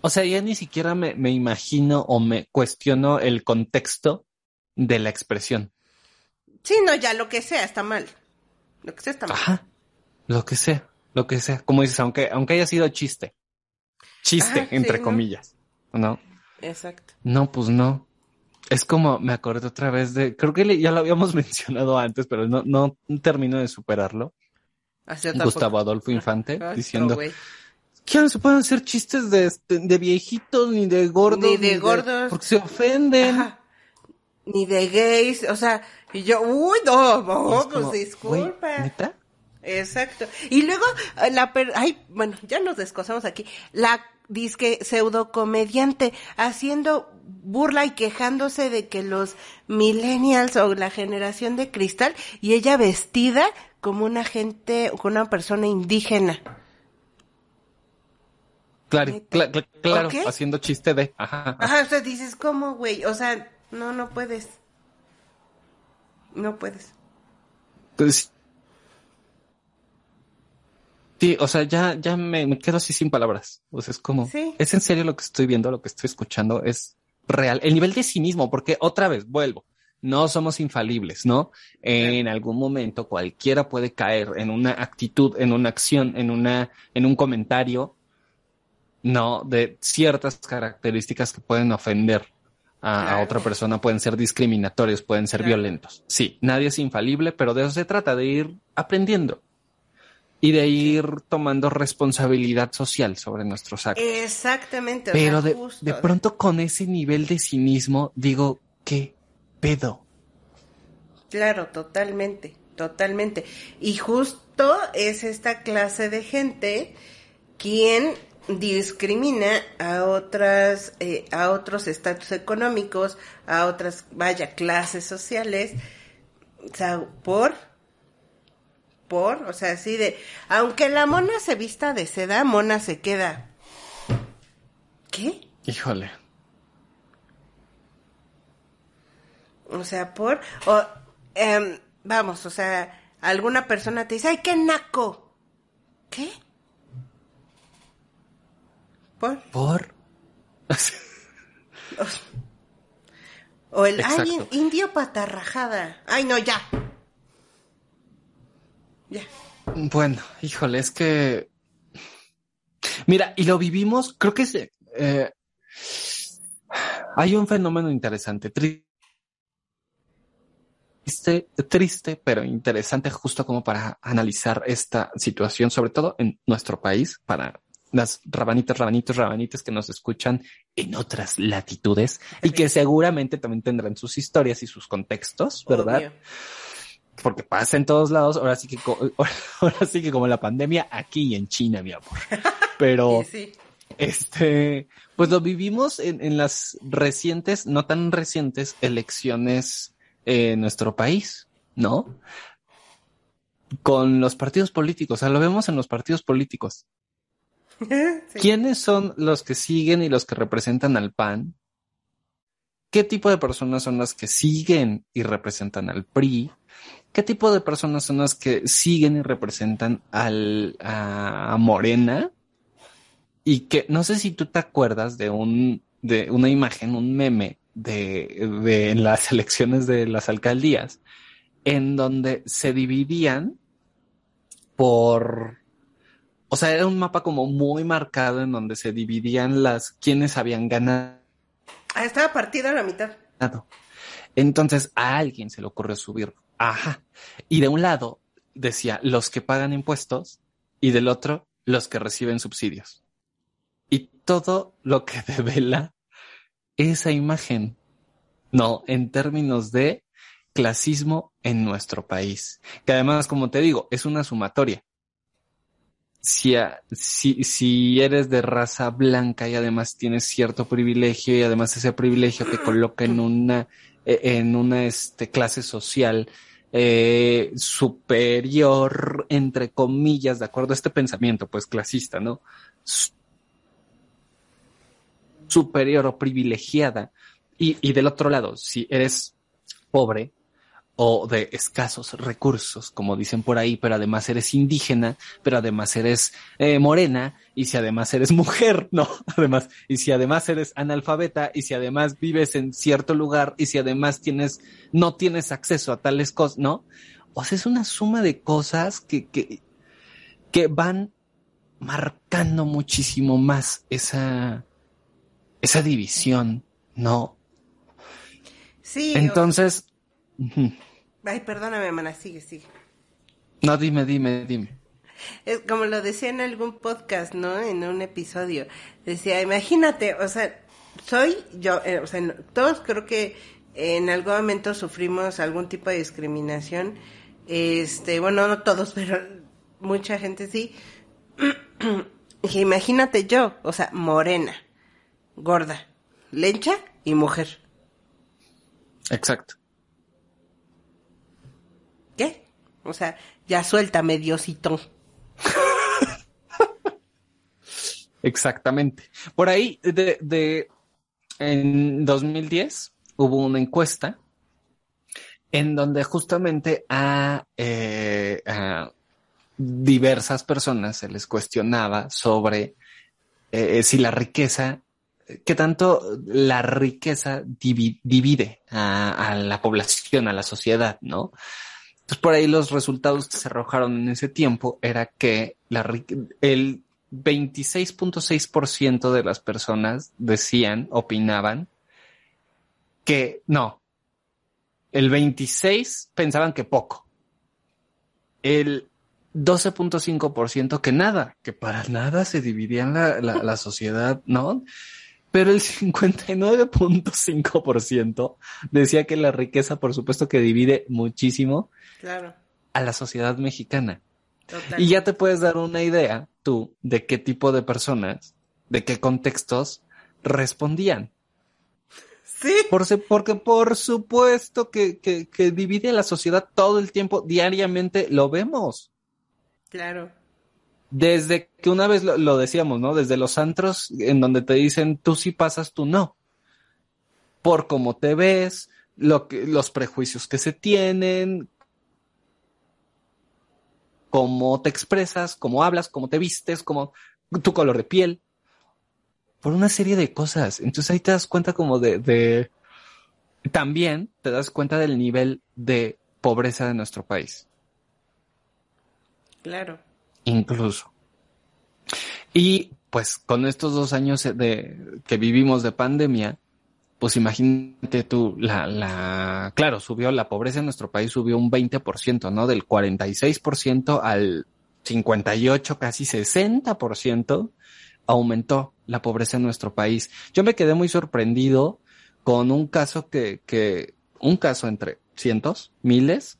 O sea, ya ni siquiera me, me imagino o me cuestiono el contexto de la expresión. Sí, no, ya lo que sea está mal. Lo que sea está mal. Ajá. Lo que sea, lo que sea. Como dices, aunque, aunque haya sido chiste. Chiste, entre comillas. ¿No? Exacto. No, pues no. Es como, me acordé otra vez de, creo que ya lo habíamos [LAUGHS] mencionado antes, pero no, no termino de superarlo. Gustavo Adolfo Infante diciendo que no se pueden hacer chistes de, este, de viejitos ni de gordos. Ni de gordos. porque se ofenden. Ni de gays, o sea, y yo, uy, no, no pues disculpa. ¿Neta? Exacto. Y luego, eh, la per ay, bueno, ya nos descosamos aquí. La disque pseudo comediante haciendo burla y quejándose de que los millennials o la generación de cristal y ella vestida como una gente, como una persona indígena. Claro, claro, haciendo chiste de. Ajá. Ajá, o sea, dices, ¿cómo, güey? O sea, no, no puedes. No puedes. Pues. Sí, o sea, ya, ya me, quedo así sin palabras. O sea, es como, es en serio lo que estoy viendo, lo que estoy escuchando, es real. El nivel de cinismo, porque otra vez, vuelvo, no somos infalibles, ¿no? En algún momento cualquiera puede caer en una actitud, en una acción, en una, en un comentario no, de ciertas características que pueden ofender a, otra persona, pueden ser discriminatorios, pueden ser violentos. Sí, nadie es infalible, pero de eso se trata, de ir aprendiendo y de ir tomando responsabilidad social sobre nuestros actos. Exactamente. Pero de, de pronto con ese nivel de cinismo digo, ¿qué pedo? Claro, totalmente, totalmente. Y justo es esta clase de gente quien discrimina a otras eh, a otros estatus económicos a otras vaya clases sociales o sea, por por o sea así de aunque la mona se vista de seda mona se queda qué híjole o sea por o em, vamos o sea alguna persona te dice ay qué naco qué ¿Por? ¿Por? o el ay, indio patarrajada. Ay, no, ya. Ya. Bueno, híjole, es que. Mira, y lo vivimos, creo que. Eh, hay un fenómeno interesante, triste, triste, pero interesante, justo como para analizar esta situación, sobre todo en nuestro país, para las rabanitas, rabanitos, rabanitas que nos escuchan en otras latitudes y que seguramente también tendrán sus historias y sus contextos, ¿verdad? Porque pasa en todos lados, ahora sí que, [LAUGHS] ahora sí que como la pandemia aquí en China, mi amor. Pero, [LAUGHS] este, pues lo vivimos en, en las recientes, no tan recientes elecciones en nuestro país, ¿no? Con los partidos políticos, o sea, lo vemos en los partidos políticos. [LAUGHS] ¿Quiénes son los que siguen y los que representan al PAN? ¿Qué tipo de personas son las que siguen y representan al PRI? ¿Qué tipo de personas son las que siguen y representan al, a, Morena? Y que no sé si tú te acuerdas de un, de una imagen, un meme de, de en las [LAUGHS] elecciones de las alcaldías, en donde se dividían por o sea, era un mapa como muy marcado en donde se dividían las quienes habían ganado. Ah, estaba partido a la mitad. Entonces a alguien se le ocurrió subir. Ajá. Y de un lado decía los que pagan impuestos y del otro los que reciben subsidios. Y todo lo que [LAUGHS] devela esa imagen, no, en términos de clasismo en nuestro país. Que además, como te digo, es una sumatoria si, si, eres de raza blanca y además tienes cierto privilegio y además ese privilegio te coloca en una, en una este, clase social eh, superior, entre comillas, de acuerdo a este pensamiento, pues clasista, ¿no? Superior o privilegiada. Y, y del otro lado, si eres pobre, o de escasos recursos, como dicen por ahí, pero además eres indígena, pero además eres eh, morena, y si además eres mujer, [LAUGHS] no, además, y si además eres analfabeta, y si además vives en cierto lugar, y si además tienes, no tienes acceso a tales cosas, ¿no? O sea, es una suma de cosas que, que, que van marcando muchísimo más esa, esa división, ¿no? Sí. Entonces, Ay, perdóname, hermana, sigue, sigue. No, dime, dime, dime. Es como lo decía en algún podcast, ¿no? En un episodio. Decía, imagínate, o sea, soy yo, eh, o sea, todos creo que en algún momento sufrimos algún tipo de discriminación. Este, bueno, no todos, [LAUGHS] pero mucha gente sí. [CLEARS THROAT] Dije, imagínate yo, o sea, morena, gorda, lencha y mujer. Exacto. ¿Qué? O sea, ya suéltame, Diosito. Exactamente. Por ahí, de, de, en 2010 hubo una encuesta en donde justamente a, eh, a diversas personas se les cuestionaba sobre eh, si la riqueza, qué tanto la riqueza divide a, la población, a la sociedad, ¿no? Entonces por ahí los resultados que se arrojaron en ese tiempo era que la, el 26.6% de las personas decían, opinaban que no. El 26 pensaban que poco. El 12.5% que nada, que para nada se dividía la, la, la sociedad, ¿no? Pero el 59.5% decía que la riqueza, por supuesto, que divide muchísimo claro. a la sociedad mexicana. Total. Y ya te puedes dar una idea tú de qué tipo de personas, de qué contextos respondían. Sí. Por, porque por supuesto que, que, que divide a la sociedad todo el tiempo, diariamente lo vemos. Claro. Desde que una vez lo, decíamos, ¿no? Desde los antros en donde te dicen tú sí pasas, tú no. Por cómo te ves, lo que, los prejuicios que se tienen, cómo te expresas, cómo hablas, cómo te vistes, cómo tu color de piel. Por una serie de cosas. Entonces ahí te das cuenta como de también te das cuenta del nivel de pobreza de nuestro país. Claro. Incluso. Y pues con estos dos años de que vivimos de pandemia, pues imagínate tú, la, la, claro, subió la pobreza en nuestro país, subió un 20%, ¿no? Del 46% al 58, casi 60% aumentó la pobreza en nuestro país. Yo me quedé muy sorprendido con un caso que, que, un caso entre cientos, miles,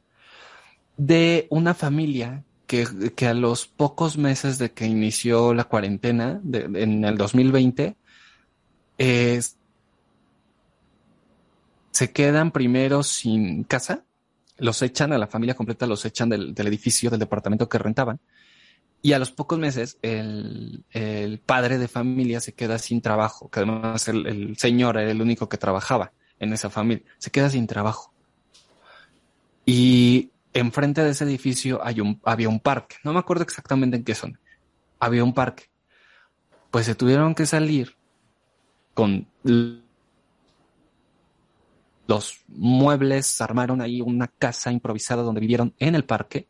de una familia que, que a los pocos meses de que inició la cuarentena de, en el 2020, eh, se quedan primero sin casa, los echan a la familia completa, los echan del, del, edificio, del departamento que rentaban, y a los pocos meses el, el padre de familia se queda sin trabajo, que además el, el señor era el único que trabajaba en esa familia, se queda sin trabajo. Y enfrente de ese edificio había un parque. No me acuerdo exactamente en qué zona. Había un parque. Pues se tuvieron que salir con los muebles, armaron ahí una casa improvisada donde vivieron en el parque,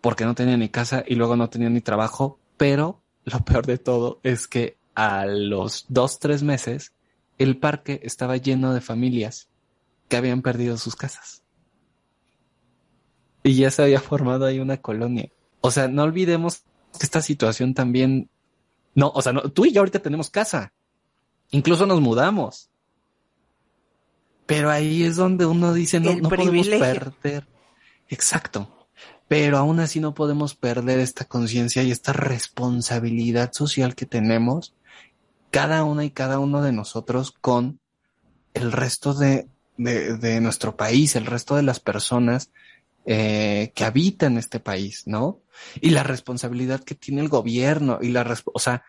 porque no tenían ni casa y luego no tenían ni trabajo, pero lo peor de todo es que a los dos, tres meses, el parque estaba lleno de familias que habían perdido sus casas y ya se había formado ahí una colonia. O sea, no olvidemos que esta situación también, no, o sea, no, tú y yo ahorita tenemos casa, incluso nos mudamos. Pero ahí es donde uno dice, no, no podemos perder. Exacto. Pero aún así no podemos perder esta conciencia y esta responsabilidad social que tenemos cada una y cada uno de nosotros con el resto de, de, de nuestro país, el resto de las personas eh, que habitan este país, ¿no? Y la responsabilidad que tiene el gobierno y la, o sea,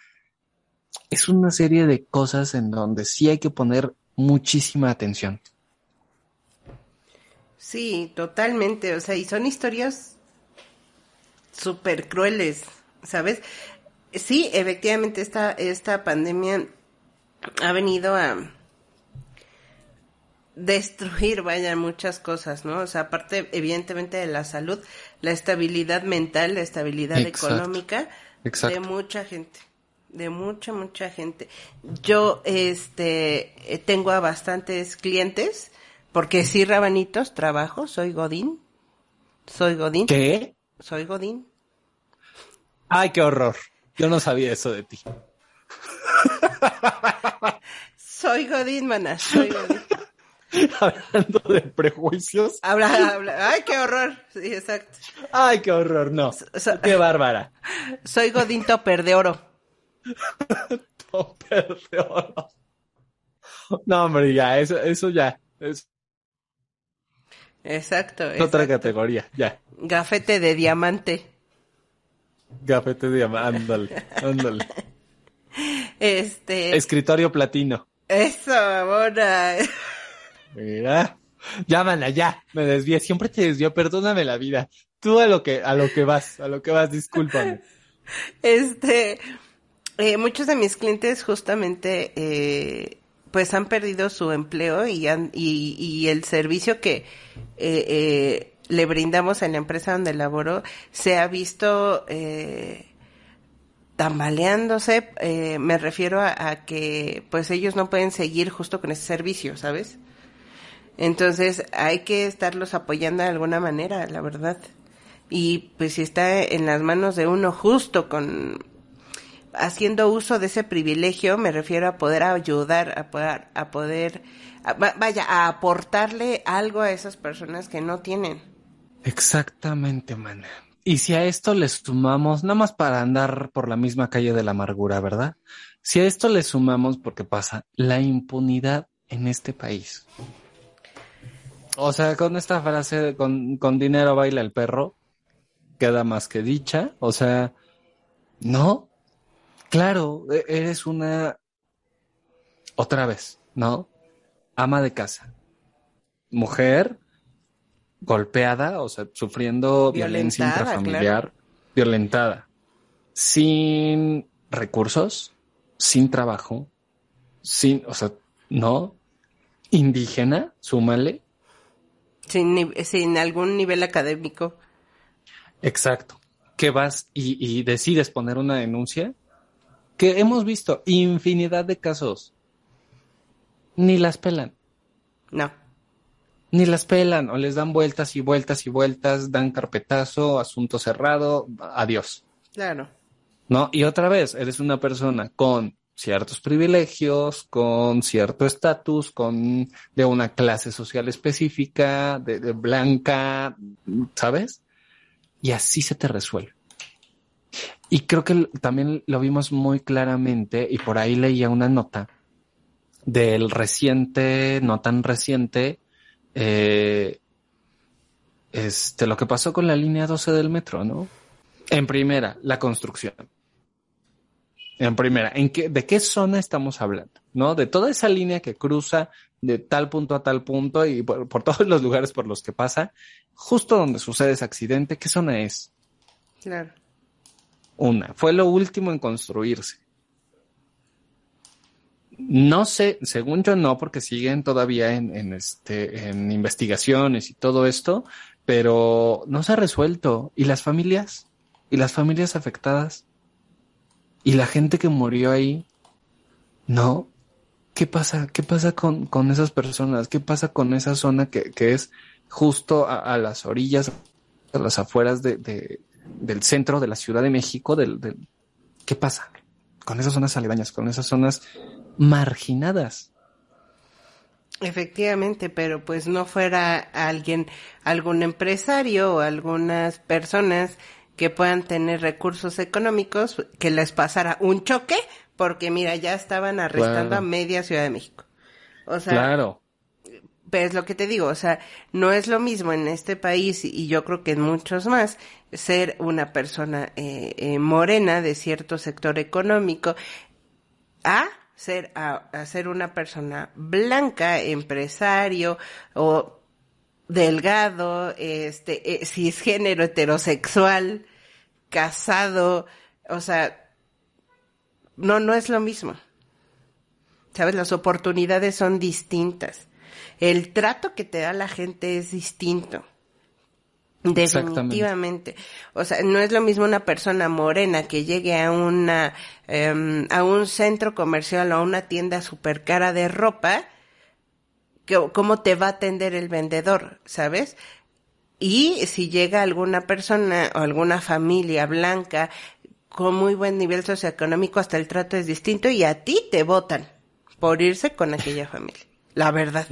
es una serie de cosas en donde sí hay que poner muchísima atención. Sí, totalmente, o sea, y son historias súper crueles, ¿sabes? Sí, efectivamente esta, esta pandemia ha venido a, destruir, vaya, muchas cosas, ¿no? O sea, aparte, evidentemente, de la salud, la estabilidad mental, la estabilidad Exacto. económica Exacto. de mucha gente, de mucha, mucha gente. Yo, este, tengo a bastantes clientes, porque sí, rabanitos, trabajo, soy Godín, soy Godín. ¿Qué? Soy Godín. Ay, qué horror. Yo no sabía eso de ti. [LAUGHS] Soy Godín, mana, soy Godín. [LAUGHS] [LAUGHS] Hablando de prejuicios. Habla, habla. Ay, qué horror. Sí, exacto. Ay, qué horror, no. so- qué bárbara. [LAUGHS] Soy Godín Topper de oro. [LAUGHS] Topper de oro. No, hombre, ya, eso, eso ya. Exacto. otra exacto. categoría, ya. Gafete de diamante. Gafete de diamante, ándale, ándale. Este. Escritorio platino. Eso, mona. Mira. Llámala, ya. Me desvié. Siempre te desvío. Perdóname la vida. Tú a lo que, a lo que vas, a lo que vas, discúlpame. [LAUGHS] Este. eh, muchos de mis clientes justamente. Eh, pues han perdido su empleo y, han, y, y el servicio que eh, eh, le brindamos en la empresa donde laboro se ha visto eh, tambaleándose. Me refiero a, a que pues ellos no pueden seguir justo con ese servicio, ¿sabes? Entonces hay que estarlos apoyando de alguna manera, la verdad. Y pues si está en las manos de uno justo con haciendo uso de ese privilegio, me refiero a poder ayudar, a poder, a poder, vaya, a aportarle algo a esas personas que no tienen. Exactamente, man. Y si a esto le sumamos, nada más para andar por la misma calle de la amargura, ¿verdad? Si a esto le sumamos, porque pasa, la impunidad en este país. O sea, con esta frase, de con, con dinero baila el perro, queda más que dicha. O sea, no. Claro, e- eres una, otra vez, ¿no? Ama de casa. Mujer golpeada, o sea, sufriendo violencia intrafamiliar, violentada, sin recursos, sin trabajo, sin, o sea, no, indígena, súmale, Sin, sin algún nivel académico. exacto, que vas y, y decides poner una denuncia, que hemos visto infinidad de casos, ni las pelan. No. Ni las pelan o les dan vueltas y vueltas y vueltas, dan carpetazo, asunto cerrado, adiós. Claro. ¿No? Y otra vez, eres una persona con ciertos privilegios, con cierto estatus, con de una clase social específica, de, blanca, ¿sabes? Y así se te resuelve. Y creo que también lo vimos muy claramente, y por ahí leía una nota del reciente, no tan reciente, eh, este, lo que pasó con la línea 12 del metro, ¿no? En primera, la construcción. En primera, ¿en qué, ¿de qué zona estamos hablando? ¿No? De toda esa línea que cruza de tal punto a tal punto y por, por [LAUGHS] todos los lugares por los que pasa, justo donde sucede ese accidente, ¿qué zona es? Claro. Una, fue lo último en construirse. No sé, según yo no, porque siguen todavía en, en este, en investigaciones y todo esto, pero no se ha resuelto. ¿Y las familias? ¿Y las familias afectadas? ¿Y la gente que murió ahí? No. ¿Qué pasa? ¿Qué pasa con, con esas personas? ¿Qué pasa con esa zona que, que es justo a, a las orillas, a las afueras de, de, del centro de la Ciudad de México? ¿Qué pasa con esas zonas aledañas, con esas zonas marginadas? Efectivamente, pero pues no fuera alguien, algún empresario o algunas personas que puedan tener recursos económicos que les pasara un choque, porque mira, ya estaban arrestando Claro. a media Ciudad de México. O sea, Claro. Pero es lo que te digo, o sea, no es lo mismo en este país y yo creo que en muchos más ser una persona eh, eh, morena de cierto sector económico a ser a, a ser una persona blanca, empresario o delgado, este, eh, cisgénero, heterosexual, casado, o sea, no, no es lo mismo. ¿Sabes? Las oportunidades son distintas. El trato que te da la gente es distinto. Definitivamente. O sea, no es lo mismo una persona morena que llegue a una, em, a un centro comercial o a una tienda super cara de ropa, que, cómo te va a atender el vendedor, ¿sabes? Y si llega alguna persona o alguna familia blanca con muy buen nivel socioeconómico hasta el trato es distinto y a ti te votan por irse con aquella familia. La verdad.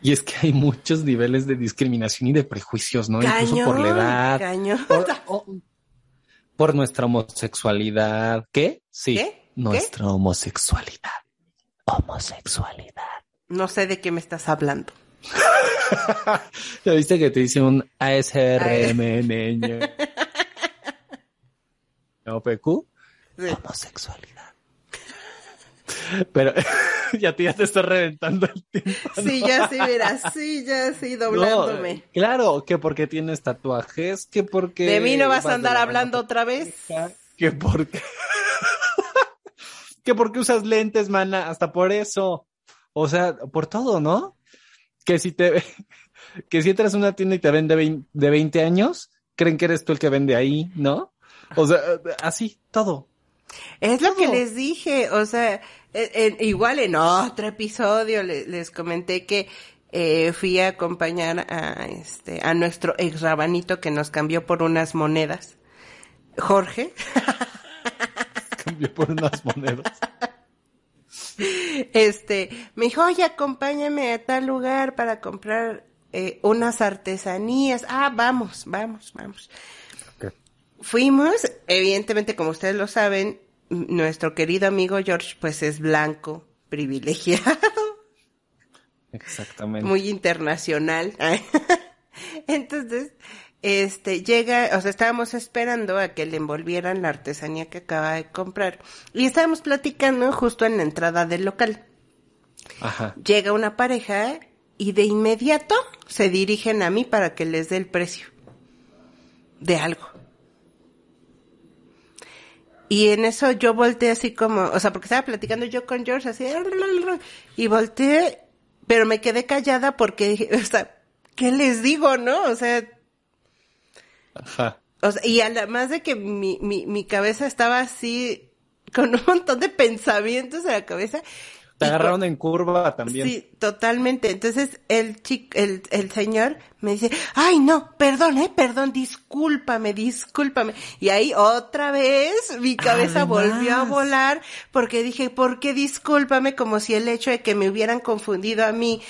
Y es que hay muchos niveles de discriminación y de prejuicios, ¿no? Cañón, Incluso por la edad. cañón. Por, por nuestra homosexualidad. ¿Qué? Sí. ¿Qué? Nuestra homosexualidad. Homosexualidad. No sé de qué me estás hablando. [LAUGHS] ¿Ya viste que te dice un ASRM niño? [LAUGHS] ¿OPQ? Sí. Homosexualidad. Pero [LAUGHS] ya ti ya te está reventando el tiempo. Sí, ya sí, mira, sí, ya sí, doblándome. No, claro, que porque tienes tatuajes, que porque... de mí no vas a andar la hablando otra vez. Que porque... que porque usas lentes, mana, hasta por eso. O sea, por todo, ¿no? Que si te... [LAUGHS] que si entras a una tienda y te ven de 20, de 20 años, creen que eres tú el que vende ahí, ¿no? O sea, así, todo. Es lo que les dije, o sea, en- en- igual en otro episodio le- les comenté que eh, fui a acompañar a este a nuestro ex rabanito que nos cambió por unas monedas. Jorge, [LAUGHS] Cambió por unas monedas. Este, me dijo, oye, acompáñame a tal lugar para comprar eh, unas artesanías. Ah, vamos, vamos, vamos. Fuimos, evidentemente, como ustedes lo saben, nuestro querido amigo George, pues es blanco, privilegiado, Exactamente. muy internacional. [LAUGHS] Entonces, este, llega, o sea, estábamos esperando a que le envolvieran la artesanía que acaba de comprar. Y estábamos platicando justo en la entrada del local. Ajá. Llega una pareja y de inmediato se dirigen a mí para que les dé el precio de algo. Y en eso yo volteé así como, o sea, porque estaba platicando yo con George así, y volteé, pero me quedé callada porque dije, o sea, ¿qué les digo, no? O sea, Ajá. o sea, y además de que mi, mi, mi cabeza estaba así, con un montón de pensamientos en la cabeza. Te agarraron en curva también. Sí, totalmente. Entonces el chico, el, el señor me dice, ay no, perdón, eh, perdón, discúlpame, discúlpame. Y ahí otra vez mi cabeza Además. volvió a volar porque dije, ¿por qué discúlpame? Como si el hecho de que me hubieran confundido a mí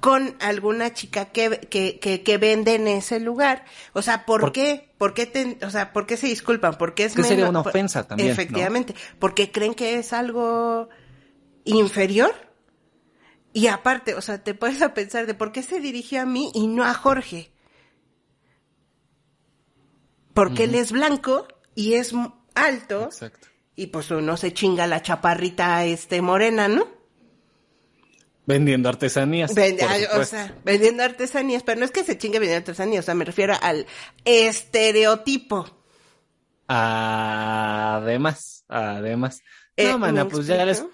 con alguna chica que, que, que, que vende en ese lugar. O sea, ¿por, Por- qué? ¿Por qué te, o sea, por qué se disculpan? Porque es Que sería una ofensa también, ¿no? Efectivamente. Porque creen que es algo inferior. Y aparte, o sea, te puedes a pensar de por qué se dirigió a mí y no a Jorge. Porque él es blanco y es alto Exacto. y pues uno se chinga la chaparrita este morena, ¿no? Vendiendo artesanías. O sea, vendiendo artesanías, pero no es que se chingue vendiendo artesanías, o sea, me refiero al estereotipo. Además, además. Eh, no, mana, ¿me pues ya les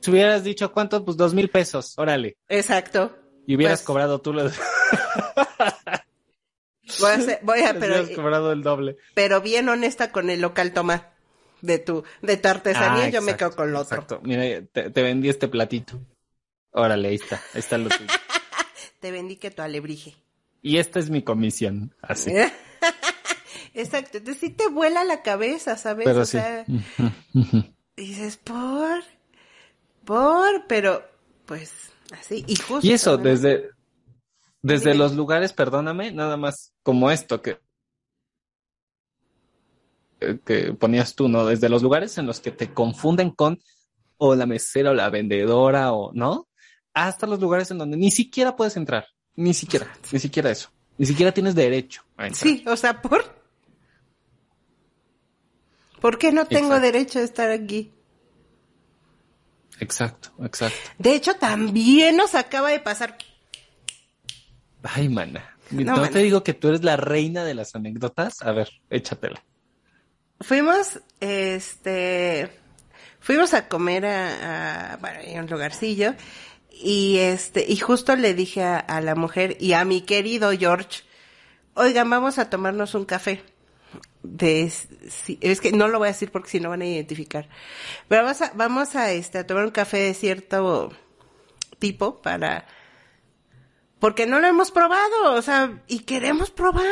si hubieras dicho cuánto, pues dos mil pesos, órale. Exacto. Y hubieras Pues, cobrado tú los, [LAUGHS] Voy a, hacer- voy a, les [LAUGHS] pero, hubieras cobrado el doble. pero bien honesta con el local, toma, de tu, de tu artesanía, Ah, yo me quedo con lo otro. Exacto. Mira, te, te vendí este platito. Órale, ahí está, ahí está lo tuyo. [LAUGHS] Te vendí que tu alebrije. Y esta es mi comisión, así. [LAUGHS] Exacto, entonces sí te vuela la cabeza, ¿sabes? Pero o sí. sea, [LAUGHS] dices, por, por, pero, pues, así, y justo. Y eso, ¿no? desde, desde los lugares, perdóname, nada más como esto que, que ponías tú, ¿no? Desde los lugares en los que te confunden con o la mesera o la vendedora o, ¿no? Hasta los lugares en donde ni siquiera puedes entrar, ni siquiera, ni siquiera eso, ni siquiera tienes derecho a entrar. Sí, o sea, por. ¿Por qué no tengo Exacto. derecho a estar aquí? Exacto, exacto. De hecho, también nos acaba de pasar. Ay, mana. No, No, mana. te digo que tú eres la reina de las anécdotas. A ver, échatela. Fuimos, este, fuimos a comer a, bueno, en un lugarcillo y este, y justo le dije a, la mujer y a mi querido George, oigan, vamos a tomarnos un café. De, es que no lo voy a decir porque si no van a identificar. Pero vamos a, vamos a este, a tomar un café de cierto tipo para, porque no lo hemos probado, o sea, y queremos probar,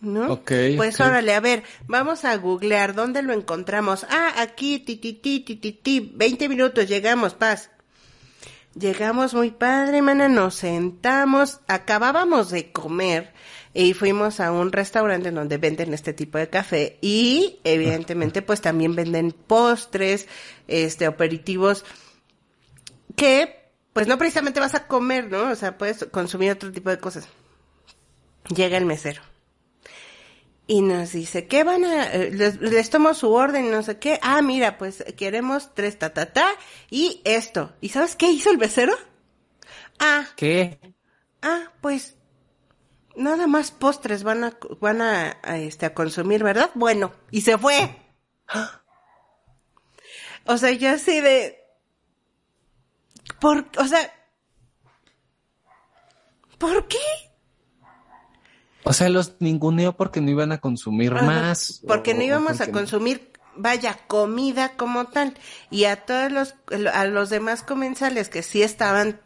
¿no? Ok, Pues órale, a ver, vamos a googlear dónde lo encontramos. Ah, aquí, ti, ti, ti, ti, ti, ti, 20 minutos, llegamos, paz. Llegamos muy padre, mana, nos sentamos, acabábamos de comer y fuimos a un restaurante donde venden este tipo de café y evidentemente pues también venden postres, este, aperitivos que pues no precisamente vas a comer, ¿no? O sea, puedes consumir otro tipo de cosas. Llega el mesero y nos dice, ¿qué van a...? eh, Les, les tomo su orden, no sé qué. Ah, mira, pues queremos tres ta, ta, ta y esto. ¿Y sabes qué hizo el mesero? Ah, ¿Qué? ah, pues nada más postres van a, van a, a, este, a consumir, ¿verdad? Bueno, y se fue. [GASPS] O sea, yo así de... ¿Por, o sea... ¿Por qué? O sea, los ninguneó porque no iban a consumir Ajá, más. Porque o- no íbamos a consumir, vaya, comida como tal. Y a todos los, a los demás comensales que sí estaban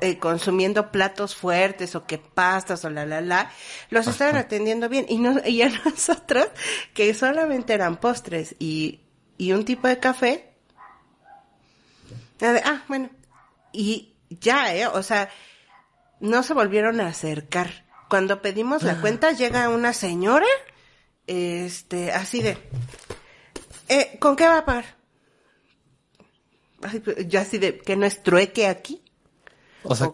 eh, consumiendo platos fuertes o que pastas o la la la, los estaban atendiendo bien. Y no, y a [LAUGHS] nosotros, que solamente eran postres y, y un tipo de café, ah, bueno. Y ya, eh, o sea, no se volvieron a acercar. Cuando pedimos la cuenta, llega una señora, este, así de, eh, ¿con qué va a pagar? Ay, pues, yo así de, que no es trueque aquí. O sea,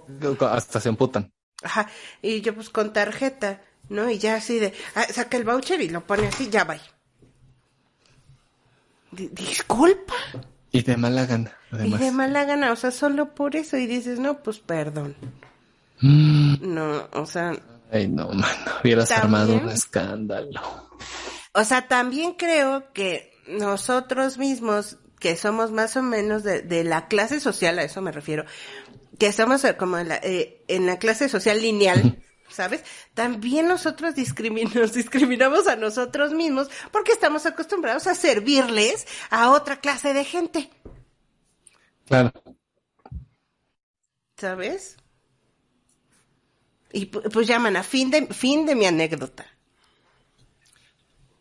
hasta se emputan. Ajá, y yo pues con tarjeta, ¿no? Y ya así de, ah, saca el voucher y lo pone así, ya va. Di- Disculpa. Y de mala gana, además. Y de mala gana, o sea, solo por eso. Y dices, no, pues perdón. Mm, No, o sea, Ay, no, mano. Hubieras También. armado un escándalo. O sea, también creo que nosotros mismos, que somos más o menos de, de la clase social, a eso me refiero, que somos eh, como en la, eh, en la clase social lineal, ¿sabes? También nosotros discrimin- [LAUGHS] nos discriminamos a nosotros mismos porque estamos acostumbrados a servirles a otra clase de gente, Claro. ¿sabes? Y pu- pues llaman a fin de, fin de mi anécdota.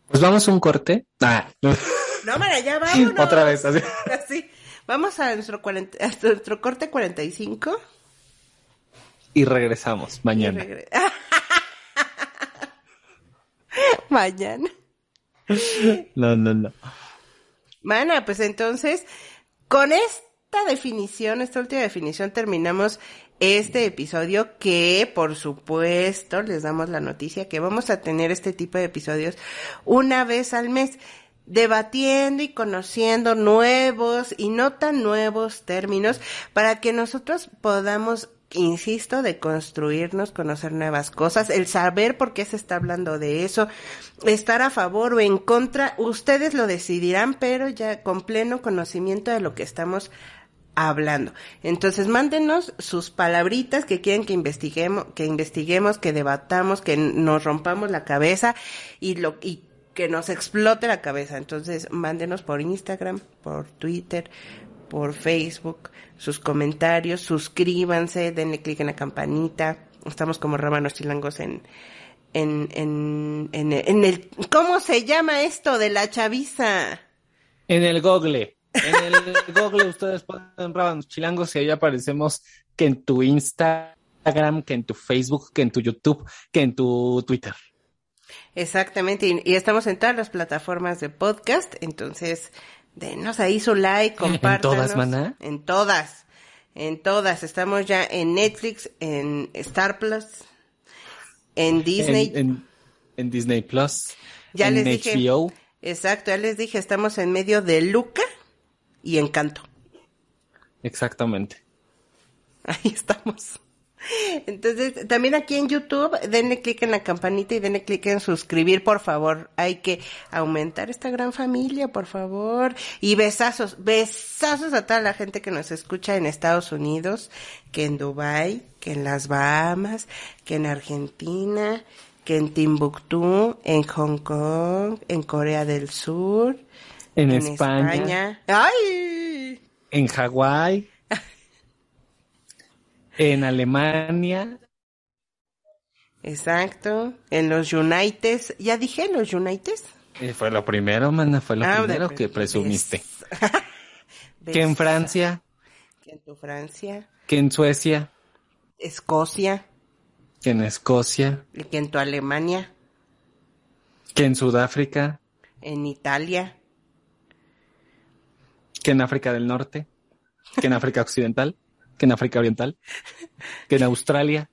Pues vamos a un corte. Ah, no. No, Mara, ya [LAUGHS] vámonos. Otra vez, así. [LAUGHS] Así. Vamos a nuestro, 40 a nuestro corte 45. Y regresamos y mañana. regre- [LAUGHS] Mañana. No, no, no. Mana, pues entonces, con esta definición, esta última definición, terminamos este episodio que, por supuesto, les damos la noticia que vamos a tener este tipo de episodios una vez al mes, debatiendo y conociendo nuevos y no tan nuevos términos para que nosotros podamos insisto, de construirnos, conocer nuevas cosas, el saber por qué se está hablando de eso, estar a favor o en contra, ustedes lo decidirán, pero ya con pleno conocimiento de lo que estamos hablando. Entonces, mándenos sus palabritas que quieren que investiguemos, que investiguemos, que debatamos, que nos rompamos la cabeza y lo y que nos explote la cabeza. Entonces, mándenos por Instagram, por Twitter, por Facebook, sus comentarios, suscríbanse, denle clic en la campanita. Estamos como Rábanos Chilangos en, en, en, en, en el, ¿cómo se llama esto de la chaviza? En el Google. En el [LAUGHS] Google ustedes ponen Rábanos Chilangos y ahí aparecemos que en tu Instagram, que en tu Facebook, que en tu YouTube, que en tu Twitter. Exactamente, y, y estamos en todas las plataformas de podcast, entonces denos ahí su like, compártanos. todas, maná? En todas, en todas. Estamos ya en Netflix, en Star Plus, en Disney. En, en- en Disney Plus. Ya en les dije. HBO. Exacto, ya les dije, estamos en medio de Luca y Encanto. Exactamente. Ahí estamos. Entonces, también aquí en YouTube, denle clic en la campanita y denle clic en suscribir, por favor. Hay que aumentar esta gran familia, por favor. Y besazos, besazos a toda la gente que nos escucha en Estados Unidos, que en Dubai, que en las Bahamas, que en Argentina, que en Timbuktu, en Hong Kong, en Corea del Sur, En, España, España. ¡Ay! en Hawái, en Alemania, Exacto. En los United. ¿Ya dije los United? Eh, fue lo primero, mana, fue lo Ah, primero [LAUGHS] de- que presumiste. Que en Francia, Que en tu Francia. que en Suecia, Escocia. que en Escocia, y Que en tu Alemania. que en Sudáfrica, En Italia. que en África del Norte, que en África Occidental, que en África Oriental, que en Australia.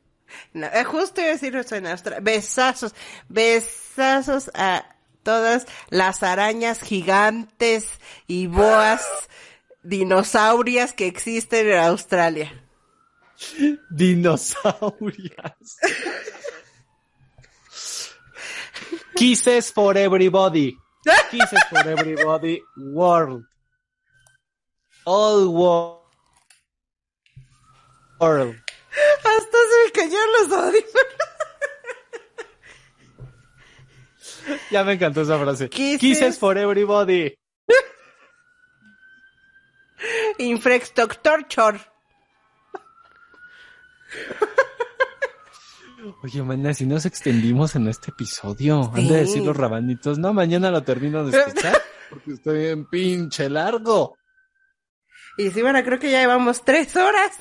No, eh, justo iba a decir eso en Australia. Besazos. Besazos a todas las arañas gigantes y boas dinosaurias que existen en Australia. Dinosaurias. Kisses for everybody. Kisses for everybody. World. All wo- world. Hasta se me cayeron los audífonos. Ya me encantó esa frase. Kisses. Kisses for everybody. Infrastructure. Oye, mañana si nos extendimos en este episodio. Sí. Han de decir los rabanitos. No, mañana lo termino de escuchar. [LAUGHS] Porque estoy bien pinche largo. Y sí, bueno, creo que ya llevamos tres horas.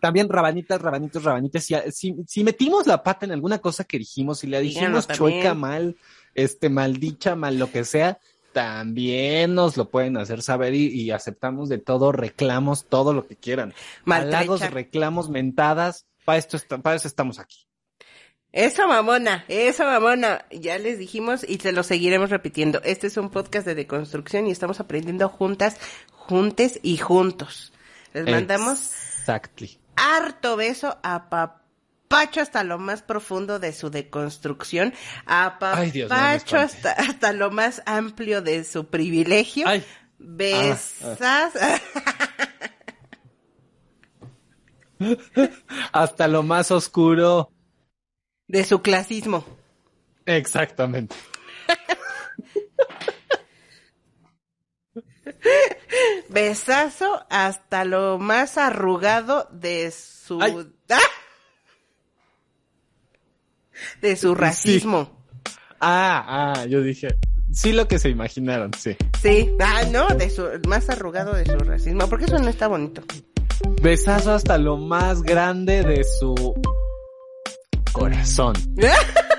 También rabanitas, rabanitos, rabanitas. Si, si, si metimos la pata en alguna cosa que dijimos, si le Díganlo dijimos chueca, mal, este, maldicha, mal, lo que sea, también nos lo pueden hacer saber y, y aceptamos de todo, reclamos, todo lo que quieran. Maltrecha. Halagos, reclamos, mentadas. Para esto, para eso estamos aquí. Eso mamona, eso mamona. Ya les dijimos y se lo seguiremos repitiendo. Este es un podcast de deconstrucción y estamos aprendiendo juntas, juntes y juntos. Les mandamos Exactly. harto beso a Papacho hasta lo más profundo de su deconstrucción, a Papacho hasta, hasta lo más amplio de su privilegio. Ay. Besas. [LAUGHS] [LAUGHS] Hasta lo más oscuro. De su clasismo. Exactamente. Besazo hasta lo más arrugado de su... Ay. ¡Ah! De su racismo. Ah, ah, yo dije. Sí, lo que se imaginaron, sí. Sí. Ah, no, de su más arrugado de su racismo. Porque eso no está bonito. Besazo hasta lo más grande de su corazón. [LAUGHS]